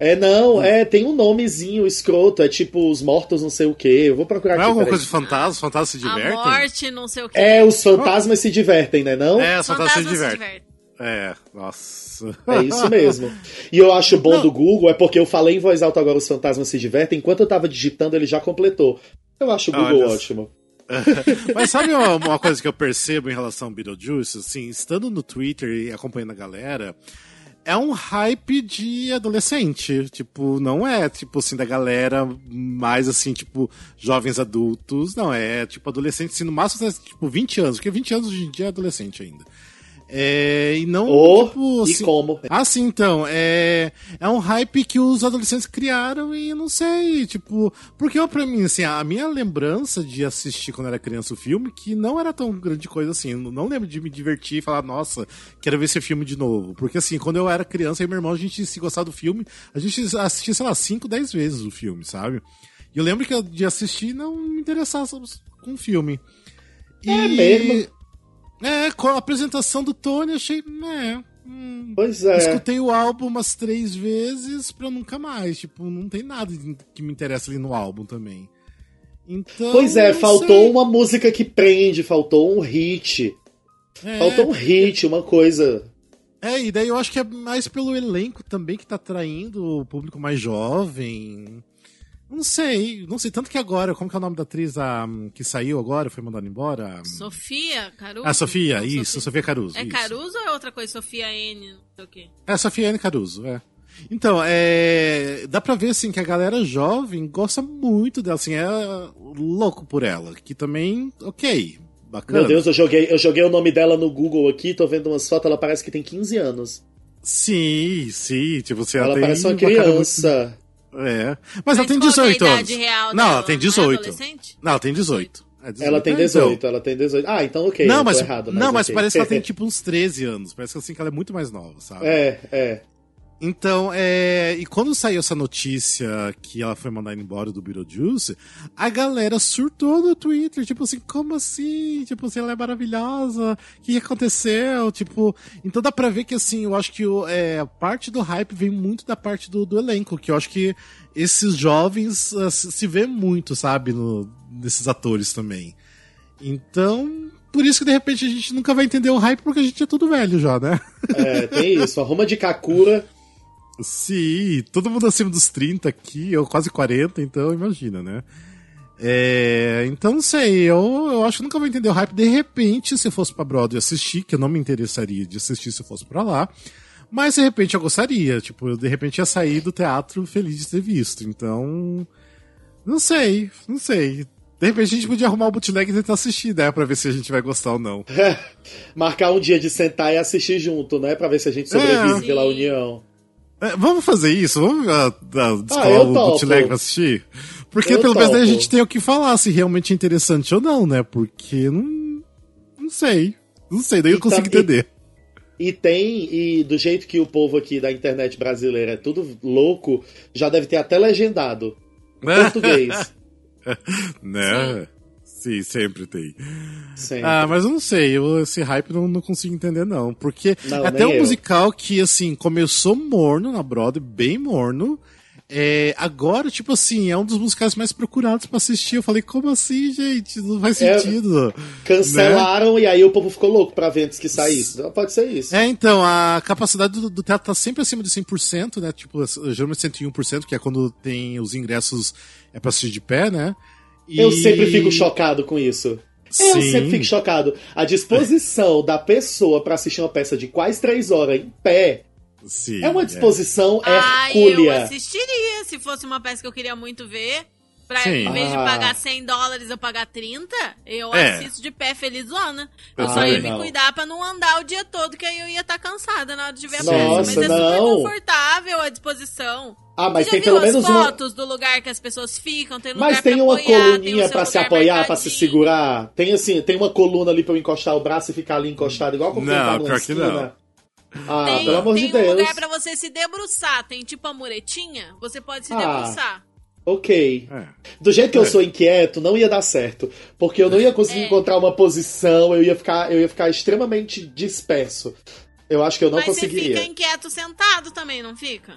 É, não, é, tem um nomezinho escroto, é tipo os mortos não sei o que. Eu vou procurar Não é aqui. alguma peraí. coisa de fantasma? Os fantasmas se A divertem? morte, não sei o que. É, os fantasmas se divertem, né? Não? É, os fantasmas se divertem. diverte. É, nossa. É isso mesmo. E eu acho bom Não. do Google, é porque eu falei em voz alta agora os fantasmas se divertem, enquanto eu tava digitando ele já completou. Eu acho o Google Olha ótimo. <laughs> Mas sabe uma, uma coisa que eu percebo em relação ao Beetlejuice? Assim, estando no Twitter e acompanhando a galera, é um hype de adolescente. Tipo, não é, tipo assim, da galera mais assim, tipo, jovens adultos. Não, é tipo adolescente, assim, no máximo, tipo, 20 anos. Porque 20 anos hoje em dia é adolescente ainda. É, e não, Ou, tipo, e assim, como? ah, sim, então. É, é um hype que os adolescentes criaram e não sei, tipo. Porque eu, pra mim, assim, a minha lembrança de assistir quando era criança o filme, que não era tão grande coisa assim. Não lembro de me divertir e falar, nossa, quero ver esse filme de novo. Porque assim, quando eu era criança e meu irmão, a gente se gostava do filme, a gente assistia, sei lá, 5, 10 vezes o filme, sabe? E eu lembro que eu, de assistir e não me interessava com o filme. É mesmo? É, com a apresentação do Tony, achei, né. hum, Pois é. Escutei o álbum umas três vezes pra nunca mais. Tipo, não tem nada que me interessa ali no álbum também. Então. Pois é, faltou sei. uma música que prende, faltou um hit. É, Faltou um hit, uma coisa. É, e daí eu acho que é mais pelo elenco também que tá atraindo o público mais jovem. Não sei, não sei. Tanto que agora, como que é o nome da atriz a, que saiu agora, foi mandada embora? Sofia Caruso? A Sofia, Não, isso, Sofia, Caruso. É isso. Caruso ou é outra coisa? Sofia N, não sei o quê. É, Sofia Anne Caruso, é. Então, é. Dá pra ver, assim, que a galera jovem gosta muito dela, assim, é louco por ela. Que também, ok. bacana. Meu Deus, eu joguei, eu joguei o nome dela no Google aqui, tô vendo umas fotos, ela parece que tem 15 anos. Sim, sim, tipo, você Ela tem parece uma cara muito- criança. É. Mas, ela tem qual que é a 18 anos. real não, ela tem Não é 18. não, ela tem 18. É 18. Ela tem É, então. 18, ela tem 18. Ah, então ok, Não, mas, errado. não, mas ok. parece que ela tem <laughs> tipo uns 13 anos. Parece assim que ela é muito mais nova, sabe? É, é. Então, é. E quando saiu essa notícia que ela foi mandada embora do Beetlejuice, a galera surtou no Twitter, tipo assim, como assim? Tipo assim, ela é maravilhosa, o que aconteceu? Tipo, então dá pra ver que assim, eu acho que é, parte do hype vem muito da parte do, do elenco, que eu acho que esses jovens ah, se se vê muito, sabe, no, nesses atores também. Então, por isso que de repente a gente nunca vai entender o hype, porque a gente é tudo velho já, né? É, tem isso. A Roma de Kakura. Sim, todo mundo acima dos 30 aqui, eu quase 40, então imagina, né? É, então não sei, eu, eu acho que nunca vou entender o hype. De repente, se eu fosse pra Broadway assistir, que eu não me interessaria de assistir se eu fosse pra lá, mas de repente eu gostaria, tipo, eu de repente ia sair do teatro feliz de ter visto. Então, não sei, não sei. De repente a gente podia arrumar o bootleg e tentar assistir, né? Pra ver se a gente vai gostar ou não. <laughs> Marcar um dia de sentar e assistir junto, né? Pra ver se a gente sobrevive É. pela união. É, vamos fazer isso? Vamos uh, uh, descolar Ah, eu o bootleg pra assistir? Porque Eu pelo menos daí a gente tem o que falar, se realmente é interessante ou não, né? Porque não. Não sei. Não sei, daí eu E consigo tam- e- entender. E tem, e do jeito que o povo aqui da internet brasileira é tudo louco, já deve ter até legendado. <laughs> Português. <laughs> né? Sim, sempre tem. Sempre. Ah, mas eu não sei, eu, esse hype não, não consigo entender, não. Porque Não, até nem um eu. musical que, assim, começou morno na Broadway, bem morno. É, agora, tipo assim, é um dos musicais mais procurados pra assistir. Eu falei, como assim, gente? Não faz É, sentido. Cancelaram e aí o povo ficou louco pra ver antes que saísse. Pode ser isso. É, então, a capacidade do, do teatro tá sempre acima de 100%, né? Tipo, geralmente 101%, que é quando tem os ingressos é pra assistir de pé, né? E- Eu sempre fico chocado com isso. Eu Sim. sempre fico chocado. A disposição da pessoa pra assistir uma peça de quase três horas em pé Sim, é uma disposição Ah, eu hercúlea. assistiria se fosse uma peça que eu queria muito ver. Pra, Sim. em vez de Ah. pagar 100 dólares, eu pagar 30, eu É. assisto de pé felizona. Eu Eu só ia também. me Não. cuidar pra não andar o dia todo, que aí eu ia estar cansada na hora de ver a Nossa, peça. Mas é super não. confortável a disposição. Ah, mas Você tem já pelo viu as menos uma. fotos do lugar que as pessoas ficam? Tem lugar Mas tem pra uma apoiar, tem coluninha pra se apoiar, pra se segurar. Tem assim, tem uma coluna ali pra eu encostar o braço e ficar ali encostado, igual quando Não, tá pior que não. Ah, Tem, pelo amor tem de um Deus. lugar pra você se debruçar. Tem tipo a muretinha, você pode se Ah. debruçar. Ok. É. Do jeito que eu É. sou inquieto, não ia dar certo. Porque eu não ia conseguir É. encontrar uma posição, eu ia ficar, eu ia ficar extremamente disperso. Eu acho que eu não Mas conseguiria. você fica inquieto sentado também, não fica?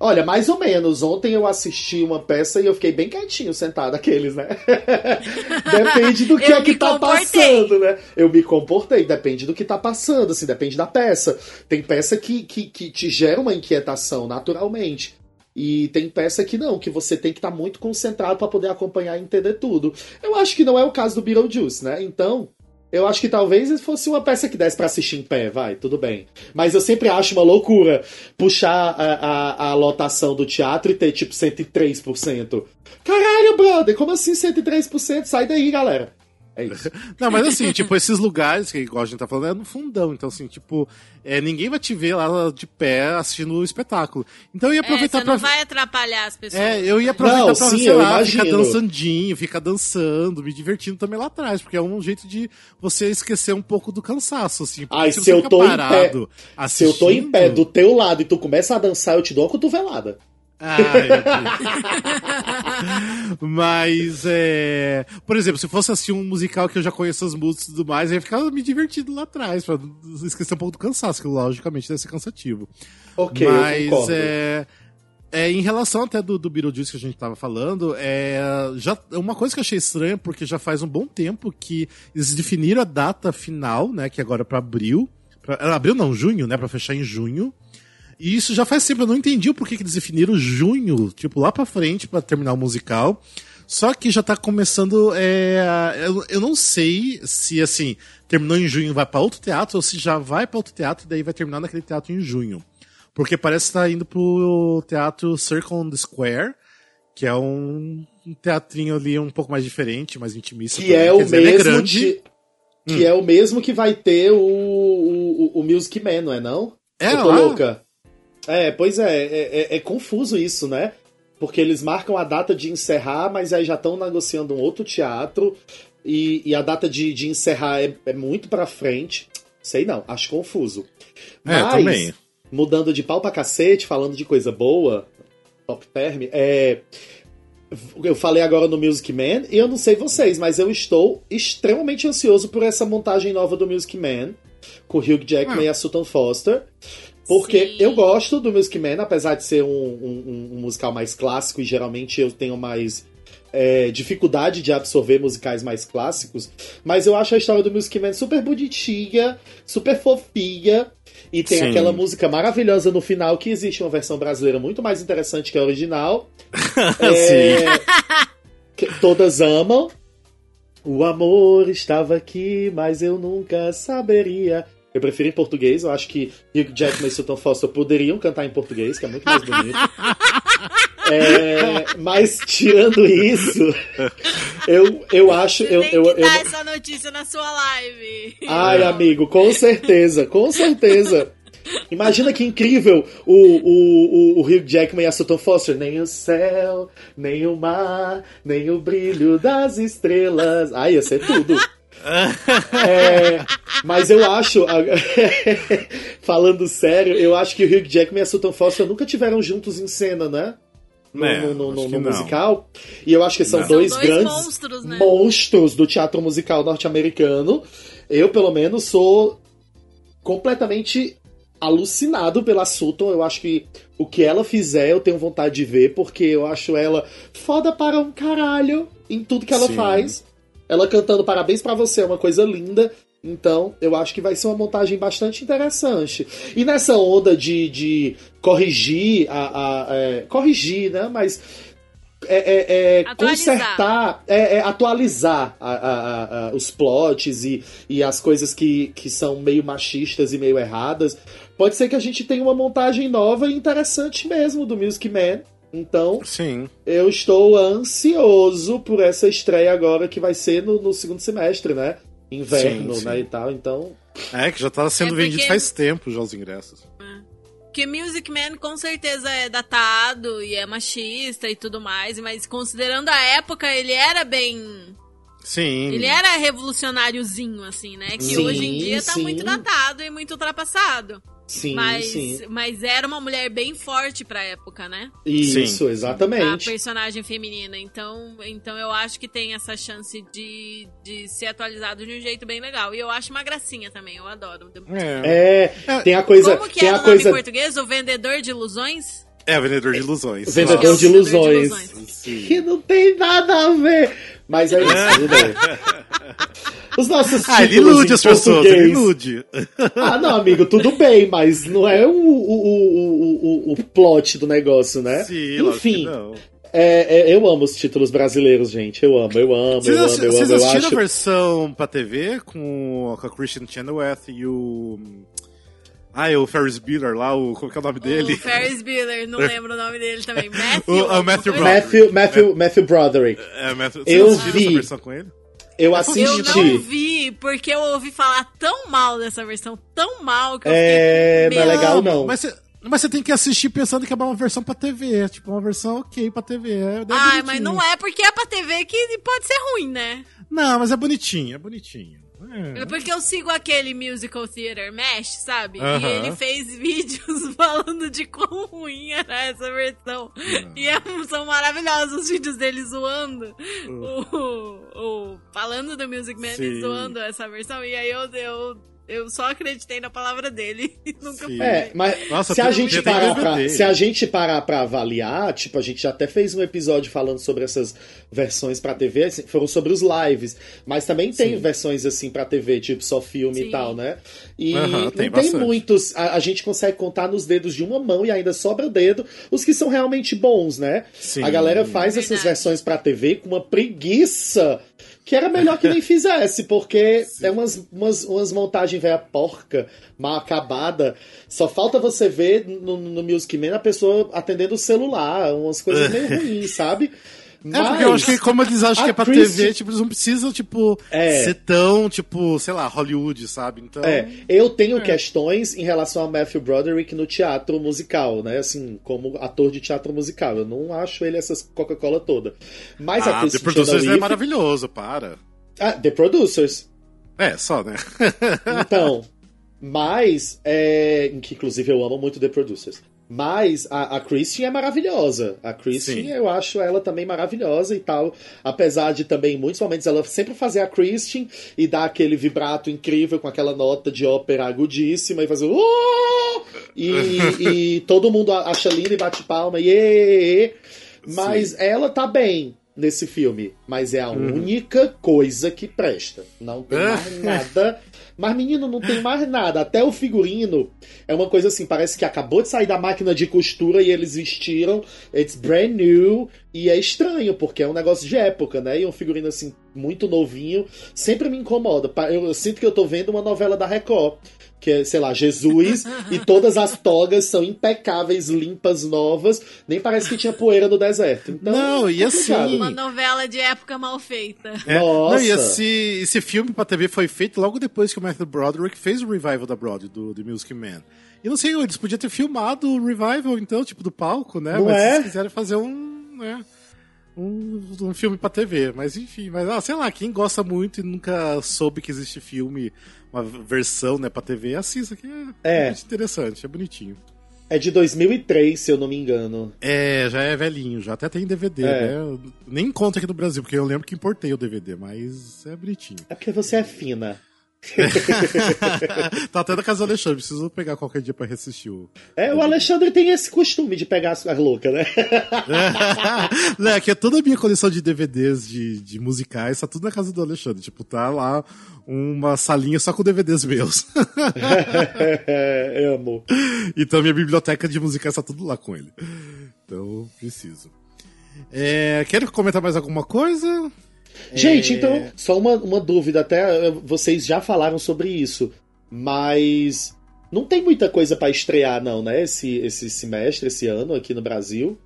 Olha, mais ou menos. Ontem eu assisti uma peça e eu fiquei bem quietinho sentado, aqueles, né? <laughs> depende do que Eu é que tá comportei. passando, né? Eu me comportei, depende do que tá passando, assim, depende da peça. Tem peça que, que, que te gera uma inquietação naturalmente. E tem peça que não, que você tem que estar muito concentrado pra poder acompanhar e entender tudo. Eu acho que não é o caso do Beetlejuice, né? Então, eu acho que talvez fosse uma peça que desse pra assistir em pé, vai, tudo bem. Mas eu sempre acho uma loucura puxar a, a, a lotação do teatro e ter tipo 103%. Caralho, brother, como assim 103%? Sai daí, galera. É isso. <laughs> Não, mas assim, tipo, esses lugares que igual a gente tá falando é no fundão. Então, assim, tipo, é, ninguém vai te ver lá de pé assistindo o espetáculo. Então eu ia É, aproveitar você pra. não vai atrapalhar as pessoas. É, eu ia aproveitar Não, pra, sim, sei eu lá, ficar imagino. dançandinho, ficar dançando, me divertindo também lá atrás, porque é um jeito de você esquecer um pouco do cansaço, assim. Ai, você se eu tô em pé- parado Se eu tô em pé do teu lado e tu começa a dançar, eu te dou uma cotovelada. Deus. <laughs> Mas, é... Por exemplo, se fosse assim um musical que eu já conheço as músicas e tudo mais, eu ia ficar me divertindo lá atrás, pra esquecer um pouco do cansaço, que logicamente deve ser cansativo. Ok, Mas, é... É, em relação até do, do Beetlejuice que a gente tava falando, é, já, uma coisa que eu achei estranha, porque já faz um bom tempo que eles definiram a data final, né, que agora é pra abril, pra, ah, abril não, junho, né, pra fechar em junho, e isso já faz tempo, eu não entendi o porquê que eles definiram junho, tipo, lá pra frente, pra terminar o musical. Só que já tá começando. É, eu, eu não sei se, assim, terminou em junho e vai pra outro teatro, ou se já vai pra outro teatro e daí vai terminar naquele teatro em junho. Porque parece que tá indo pro teatro Circle on the Square, que é um, um teatrinho ali um pouco mais diferente, mais intimista. Que é o dizer, ele mesmo grande. de... que é o mesmo que vai ter o, o, o Music Man, não é não? É, Eu tô lá? louca. É, pois é, é, é- é confuso isso, né? Porque eles marcam a data de encerrar, mas aí já estão negociando um outro teatro. E, e a data de, de encerrar é, é muito pra frente. Sei não, acho confuso. É, Mas, também. mudando de pau pra cacete, falando de coisa boa, top term, é. Eu falei agora no Music Man, e eu não sei vocês, mas eu estou extremamente ansioso por essa montagem nova do Music Man, com o Hugh Jackman Ah. e a Sutton Foster. Porque Sim. eu gosto do Music Man, apesar de ser um, um- um- musical mais clássico, e geralmente eu tenho mais é, dificuldade de absorver musicais mais clássicos. Mas eu acho a história do Music Man super bonitinha, super fofinha. E tem Sim. aquela música maravilhosa no final, que existe uma versão brasileira muito mais interessante que a original. <laughs> É, <laughs> que todas amam. O amor estava aqui, mas eu nunca saberia. Eu prefiro em português, eu acho que Hugh Jackman e Sutton Foster poderiam cantar em português, que é muito mais bonito. É, mas tirando isso, eu, eu acho. Eu, tem eu, que eu- dar essa notícia na sua live. Ai, amigo, com certeza, com certeza. Imagina que incrível o, o, o, o Hugh Jackman e a Sutton Foster. Nem o céu, nem o mar, nem o brilho das estrelas. Ai, ia ser tudo. É, mas eu acho, <laughs> falando sério, eu acho que o Hugh Jackman e a Sutton Foster nunca tiveram juntos em cena, né? No, É, no- no- no- musical. E eu acho que são Não. dois, São dois grandes monstros, né? monstros do teatro musical norte-americano. Eu, pelo menos, sou completamente alucinado pela Sutton. Eu acho que o que ela fizer eu tenho vontade de ver, porque eu acho ela foda para um caralho em tudo que ela Sim. faz. Ela cantando Parabéns pra você é uma coisa linda. Então, eu acho que vai ser uma montagem bastante interessante. E nessa onda de, de corrigir a. a- é, corrigir, né? Mas. É, é- é consertar, é, é atualizar a- a- a- os plots e, e as coisas que, que são meio machistas e meio erradas. Pode ser que a gente tenha uma montagem nova e interessante mesmo do Music Man. Então, Sim. eu estou ansioso por essa estreia agora que vai ser no, no segundo semestre, né? Inverno, Sim, sim. né? E tal. Então. É, que já tá sendo É porque- vendido faz tempo já os ingressos. Que Music Man com certeza é datado e é machista e tudo mais, mas considerando a época, ele era bem. Sim. Ele era revolucionáriozinho, assim, né? Que Sim, hoje em dia tá muito datado e muito ultrapassado. Sim, mas, sim. mas era uma mulher bem forte pra época, né? Isso, Sim. A exatamente. personagem feminina. Então, então eu acho que tem essa chance de, de ser atualizado de um jeito bem legal. E eu acho uma gracinha também, eu adoro. É. É, tem a coisa. Como que tem é a o nome em português? O vendedor de ilusões? É, Vendedor de Ilusões. Vendedor É o de vendedor de ilusões. ilusões. Que não tem nada a ver. Mas é isso, tudo bem. <laughs> Os nossos Ah, ele títulos ilude em as pessoas, ele português. ilude. <laughs> Ah, não, amigo, tudo bem, mas não é o, o, o, o, o plot do negócio, né? Sim, Enfim, é, é, eu amo os títulos brasileiros, gente. Eu amo, eu amo, Vocês, eu amo, eu vocês amo. Eu assistiram acho... a versão pra TV com, com a Christian Chenoweth e o. Ah, é o Ferris Bueller lá, o, qual que é o nome dele? O Ferris Bueller, não <laughs> lembro o nome dele também. <laughs> Matthew. O- o Matthew coisa. Matthew, Matthew, Matthew Broderick. É, Matthew, Eu vocês assistiram vi. essa versão com ele? Eu Eu assisti. não vi, porque eu ouvi falar tão mal dessa versão, tão mal, que eu É, fiquei não é legal, não. Mas você, mas você tem que assistir pensando que é uma versão pra TV. Tipo, uma versão ok pra TV. É, é Ai, mas não é porque é pra TV que pode ser ruim, né? Não, mas é bonitinho, é bonitinho. É. É porque eu sigo aquele musical theater mesh, sabe? E Aham. ele fez <laughs> vídeos falando de quão ruim era essa versão. E é- são maravilhosos os vídeos dele zoando. O, o- falando do Music Man Sim. e zoando essa versão. E aí eu, eu, eu só acreditei na palavra dele. <laughs> E nunca Sim. É, mas Nossa, se, a gente parar pra, se a gente parar pra avaliar, tipo, a gente já até fez um episódio falando sobre essas versões pra TV, assim, foram sobre os lives, mas também tem Sim. versões assim pra TV, tipo só filme Sim. e tal, né? E Aham, não tem muitos, a, a gente consegue contar nos dedos de uma mão e ainda sobra o dedo os que são realmente bons, né? Sim. A galera faz essas Verdade. versões pra TV com uma preguiça que era melhor que nem <laughs> fizesse, porque é umas, umas, umas montagens velha porca, mal acabada. Só falta você ver no, no Music Man a pessoa atendendo o celular, umas coisas meio <laughs> ruins, sabe? É, porque eu acho que como eles acham a que é pra Christie- TV, tipo, eles não precisam, tipo, É. ser tão, tipo, sei lá, Hollywood, sabe? Então. É, eu tenho questões em relação a Matthew Broderick no teatro musical, né? Assim, como ator de teatro musical. Eu não acho ele essas Coca-Cola toda. Mas a Ah, Kristen The Producers é maravilhoso, para. Ah, The Producers. É, só, né? Então, mas, é, que inclusive eu amo muito The Producers. Mas a, a Christian é maravilhosa. A Christian, Sim. eu acho ela também maravilhosa e tal. Apesar de também, em muitos momentos, ela sempre fazer a Christian e dar aquele vibrato incrível com aquela nota de ópera agudíssima e fazer. E, <laughs> e todo mundo acha lindo e bate palma. E, mas ela tá bem nesse filme. Mas é a única coisa que presta. Não tem mais nada. Mas, menino, não tem mais nada. Até o figurino é uma coisa assim, parece que acabou de sair da máquina de costura e eles vestiram. It's brand new. E é estranho, porque é um negócio de época, né? E um figurino assim, muito novinho. Sempre me incomoda. Eu sinto que eu tô vendo uma novela da Record. Que é, sei lá, Jesus, e todas as togas são impecáveis, limpas, novas. Nem parece que tinha poeira no deserto. Então, Não, e complicado. assim- Uma novela de época mal feita. É, Nossa. Não, e esse, esse filme pra TV foi feito logo depois que o Matthew Broderick fez o revival da Broadway, do The Music Man. E não sei, eles podiam ter filmado o revival, então, tipo, do palco, né? Não mas é? eles quiseram fazer um, né? Um, um filme pra TV. Mas enfim, mas ah, sei lá, quem gosta muito e nunca soube que existe filme, uma versão, né, pra TV, assista, que é, É. muito interessante, é bonitinho. É de 2003, se eu não me engano. É, já é velhinho, já até tem DVD, É. né? Nem conta aqui no Brasil, porque eu lembro que importei o DVD, mas é bonitinho. É porque você é fina. <laughs> tá até na casa do Alexandre, preciso pegar qualquer dia pra reassistir o. É, o Alexandre tem esse costume de pegar as, as loucas, né? <laughs> É que é toda a minha coleção de DVDs de, de musicais, tá tudo na casa do Alexandre. Tipo, tá lá uma salinha só com DVDs meus. <laughs> é, amo. então minha biblioteca de musicais tá tudo lá com ele. Então, preciso. É, quer comentar mais alguma coisa? Gente, É. então, só uma, uma dúvida, até eh, vocês já falaram sobre isso, mas não tem muita coisa pra estrear, não, né? Esse, esse semestre, esse ano aqui no Brasil.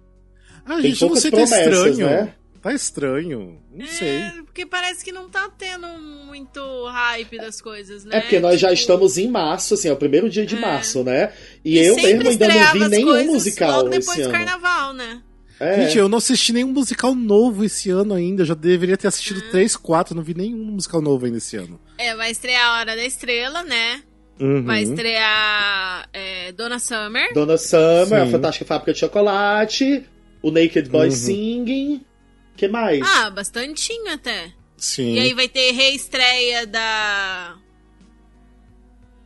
Ah, Tem gente, poucas sei, tá promessas, estranho. né? Tá estranho. Não sei. É, porque parece que não tá tendo muito hype das coisas, né? É porque nós já Tipo, estamos em março, assim, é o primeiro dia de É. março, né? E, e eu mesmo ainda não vi nenhum musical logo depois esse do ano. carnaval, né? É. Gente, eu não assisti nenhum musical novo esse ano ainda. Eu já deveria ter assistido Ah. três, quatro. Não vi nenhum musical novo ainda esse ano. É, vai estrear a Hora da Estrela, né? Uhum. Vai estrear é, Dona Summer. Dona Summer, a Sim. Fantástica Fábrica de Chocolate, o Naked Boy Uhum. Singing. que mais? Ah, bastantinho até. Sim. E aí vai ter reestreia da.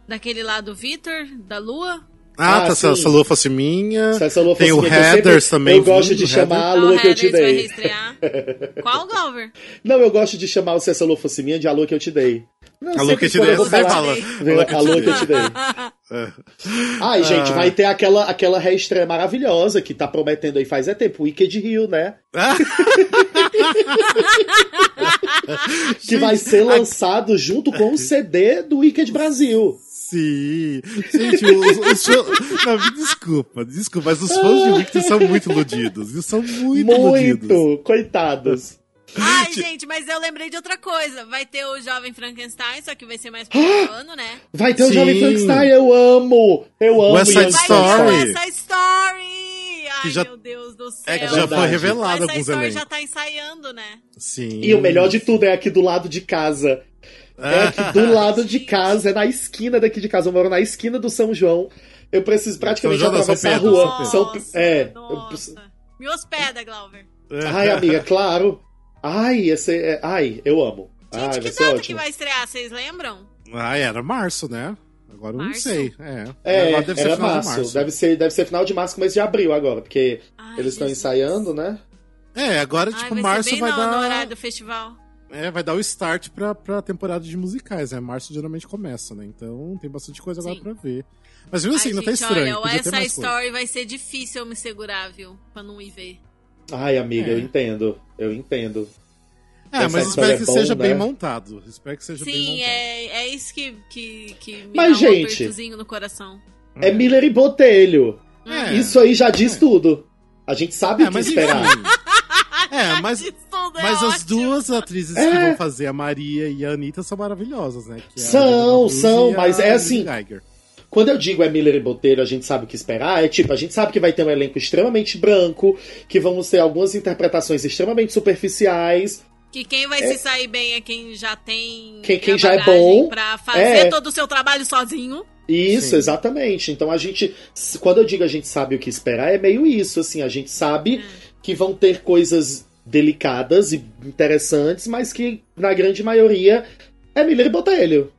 Daquele lá do Vitor, da Lua. Ah, Ah, tá, essa, sim. essa lua fosse minha. Se essa lua Tem fosse o minha, eu Heathers sempre- também Eu gosto de o chamar a lua que eu te dei. <laughs> Qual, Glover? Não, eu gosto de chamar o Se essa lua fosse minha de a lua que eu te dei. Não, A lua que eu te dei, você fala. A lua que eu te dei. <laughs> Ai, gente, Ah. vai ter aquela, aquela reestreia maravilhosa que tá prometendo aí faz é tempo, Wicked Hill, né? <laughs> Que vai ser lançado junto com o CD do Wicked Brasil. Sim. Gente, os, os fãs- <laughs> Não, me desculpa, desculpa, mas os fãs de Victor são muito iludidos. Eles são muito, iludidos. Muito, coitados. Ai, gente, mas eu lembrei de outra coisa. Vai ter o Jovem Frankenstein, só que vai ser mais pro <gasps> ano, né? Vai ter o Sim. Jovem Frankenstein, eu amo! Eu amo West Side Young Vai Story. ter essa Story! Ai, já- meu Deus do céu. É que Já foi revelado Essa alguns Story elencos. já tá ensaiando, né? Sim. E o melhor de tudo é aqui do lado de casa. É aqui do lado de casa, é na esquina daqui de casa. Eu moro na esquina do São João. Eu preciso praticamente São João, não, atravessar a São Pedro, rua. São Nossa, São, é. eu nossa. preciso- Me hospeda, Glauber. Ai, amiga, <laughs> claro. Ai, esse, é, ai, eu amo. Gente, ai, que data que ótimo. vai estrear, vocês lembram? Ah, era março, né? Agora eu não sei. É, É, Agora deve ser final março. de março. Deve, ser, deve ser final de março, começo de abril agora, porque Ai, eles estão ensaiando, né? É, agora, Ai, tipo, vai março ser bem vai no, dar. no horário do festival. É, vai dar o start pra, pra temporada de musicais, né? Março geralmente começa, né? Então tem bastante coisa agora Sim. pra ver. Mas mesmo assim, Ai, não tá estranho. Olha, podia essa mais coisa. story vai ser difícil eu me segurar, viu? Pra não ir ver. Ai, amiga, É. eu entendo. Eu entendo. É, Essa mas espero é que bom, seja né? bem montado. Espero que seja bem Sim, montado. é, é isso que, que, que me Mas, dá um gente, no coração. É Miller e Botelho. É. Isso aí já diz tudo. A gente sabe É, o que mas esperar. enfim. <laughs> É, mas, É mas as ótimo. duas atrizes que É. vão fazer a Maria e a Anitta são maravilhosas, né? Que é São, são, mas é assim, Geiger. Quando eu digo é Miller e Botelho, a gente sabe o que esperar. É tipo, a gente sabe que vai ter um elenco extremamente branco, que vamos ter algumas interpretações extremamente superficiais. Que quem vai se sair bem é quem já tem. Quem- quem a já é bom. Pra fazer É. todo o seu trabalho sozinho. Isso, Sim. exatamente. Então a gente, quando eu digo a gente sabe o que esperar, é meio isso, assim, a gente sabe que vão ter coisas delicadas e interessantes, mas que na grande maioria é Miller e Botelho.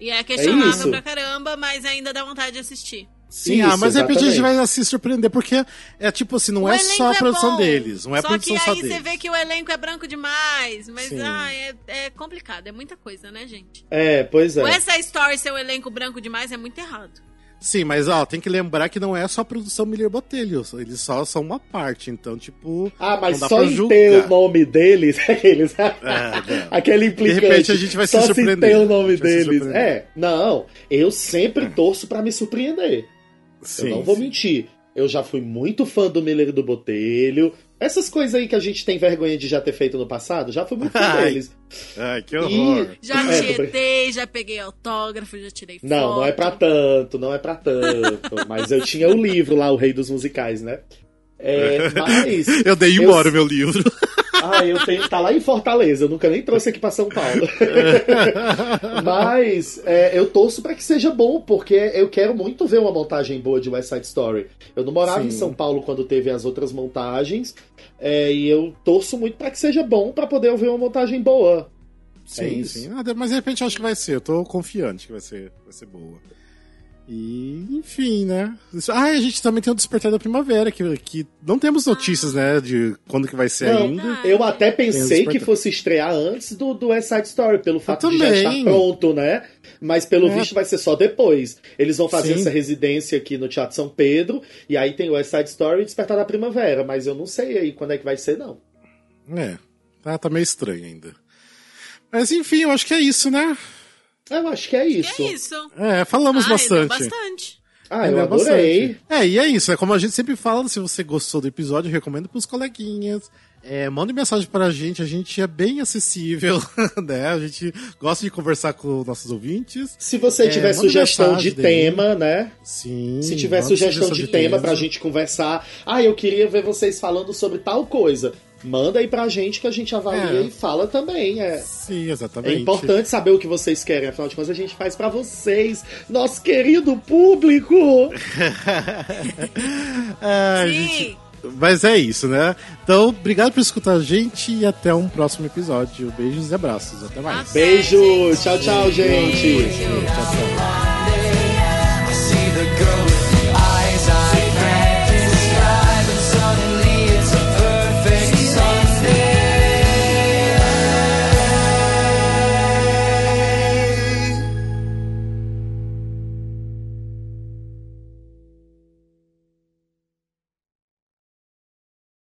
E é questionável isso. pra caramba, mas ainda dá vontade de assistir. Sim, Isso, ah, mas de repente a gente exatamente. vai se surpreender, porque é tipo assim, não O é só a produção bom, deles, não é a só produção que só aí deles. você vê que o elenco é branco demais. Mas ah, é, é complicado, é muita coisa, né, gente? É, pois é. O essa story ser o elenco branco demais é muito errado. Sim, mas ó, tem que lembrar que não é só a produção Miller Botelho, eles só são uma parte, então, tipo. Ah, mas só em ter o nome deles, <laughs> aqueles. É, Aquele implicante. De repente a gente vai se só se surpreender. ter o nome se deles. É, não. Eu sempre torço pra me surpreender. Sim, eu não vou sim. mentir. Eu já fui muito fã do Miller e do Botelho. Essas coisas aí que a gente tem vergonha de já ter feito no passado, já fui muito fã Ai, deles. Ai, que horror. Já É, tô brin- tietei, já peguei autógrafo, já tirei foto. Não, não é pra tanto, não é pra tanto. <laughs> mas eu tinha o livro lá, O Rei dos Musicais, né? É, <laughs> mas. Eu dei eu- embora o meu livro. <laughs> Ah, eu tenho. Tá lá em Fortaleza, eu nunca nem trouxe aqui pra São Paulo. <laughs> Mas é, eu torço pra que seja bom, porque eu quero muito ver uma montagem boa de West Side Story. Eu não morava Sim. em São Paulo quando teve as outras montagens, é, e eu torço muito pra que seja bom pra poder ver uma montagem boa. Sim, É sim. Ah, de- mas de repente eu acho que vai ser. Eu tô confiante que vai ser, vai ser boa. E, enfim, né? Ah, a gente também tem o Despertar da Primavera, que, que não temos notícias, né, de quando que vai ser Não, ainda. Eu até pensei que fosse estrear antes do, do West Side Story, pelo fato de já estar pronto, né? Mas pelo É. visto vai ser só depois. Eles vão fazer Sim. essa residência aqui no Teatro São Pedro, e aí tem o West Side Story e Despertar da Primavera, mas eu não sei aí quando é que vai ser, não. É, tá, tá meio estranho ainda. Mas enfim, eu acho que é isso, né? Eu acho que é Que isso. é isso. É, falamos ah, bastante. bastante. Ah, eu é adorei. bastante. É, e é isso. É como a gente sempre fala, se você gostou do episódio, recomendo pros coleguinhas. É, mande mensagem pra gente, a gente é bem acessível, <laughs> né? A gente gosta de conversar com nossos ouvintes. Se você É, tiver sugestão de tema, né? Sim. Se tiver manda sugestão de tema tema pra gente conversar. Ah, eu queria ver vocês falando sobre tal coisa. Manda aí pra gente que a gente avalia É. e fala também. É. Sim, É exatamente. importante saber o que vocês querem, afinal de contas a gente faz pra vocês, nosso querido público. É, <laughs> Sim. gente, Mas é isso, né? Então, obrigado por escutar a gente e até um próximo episódio. Beijos e abraços. Até mais. Até, Beijo, gente. tchau, tchau, gente. Beijo. Tchau, tchau.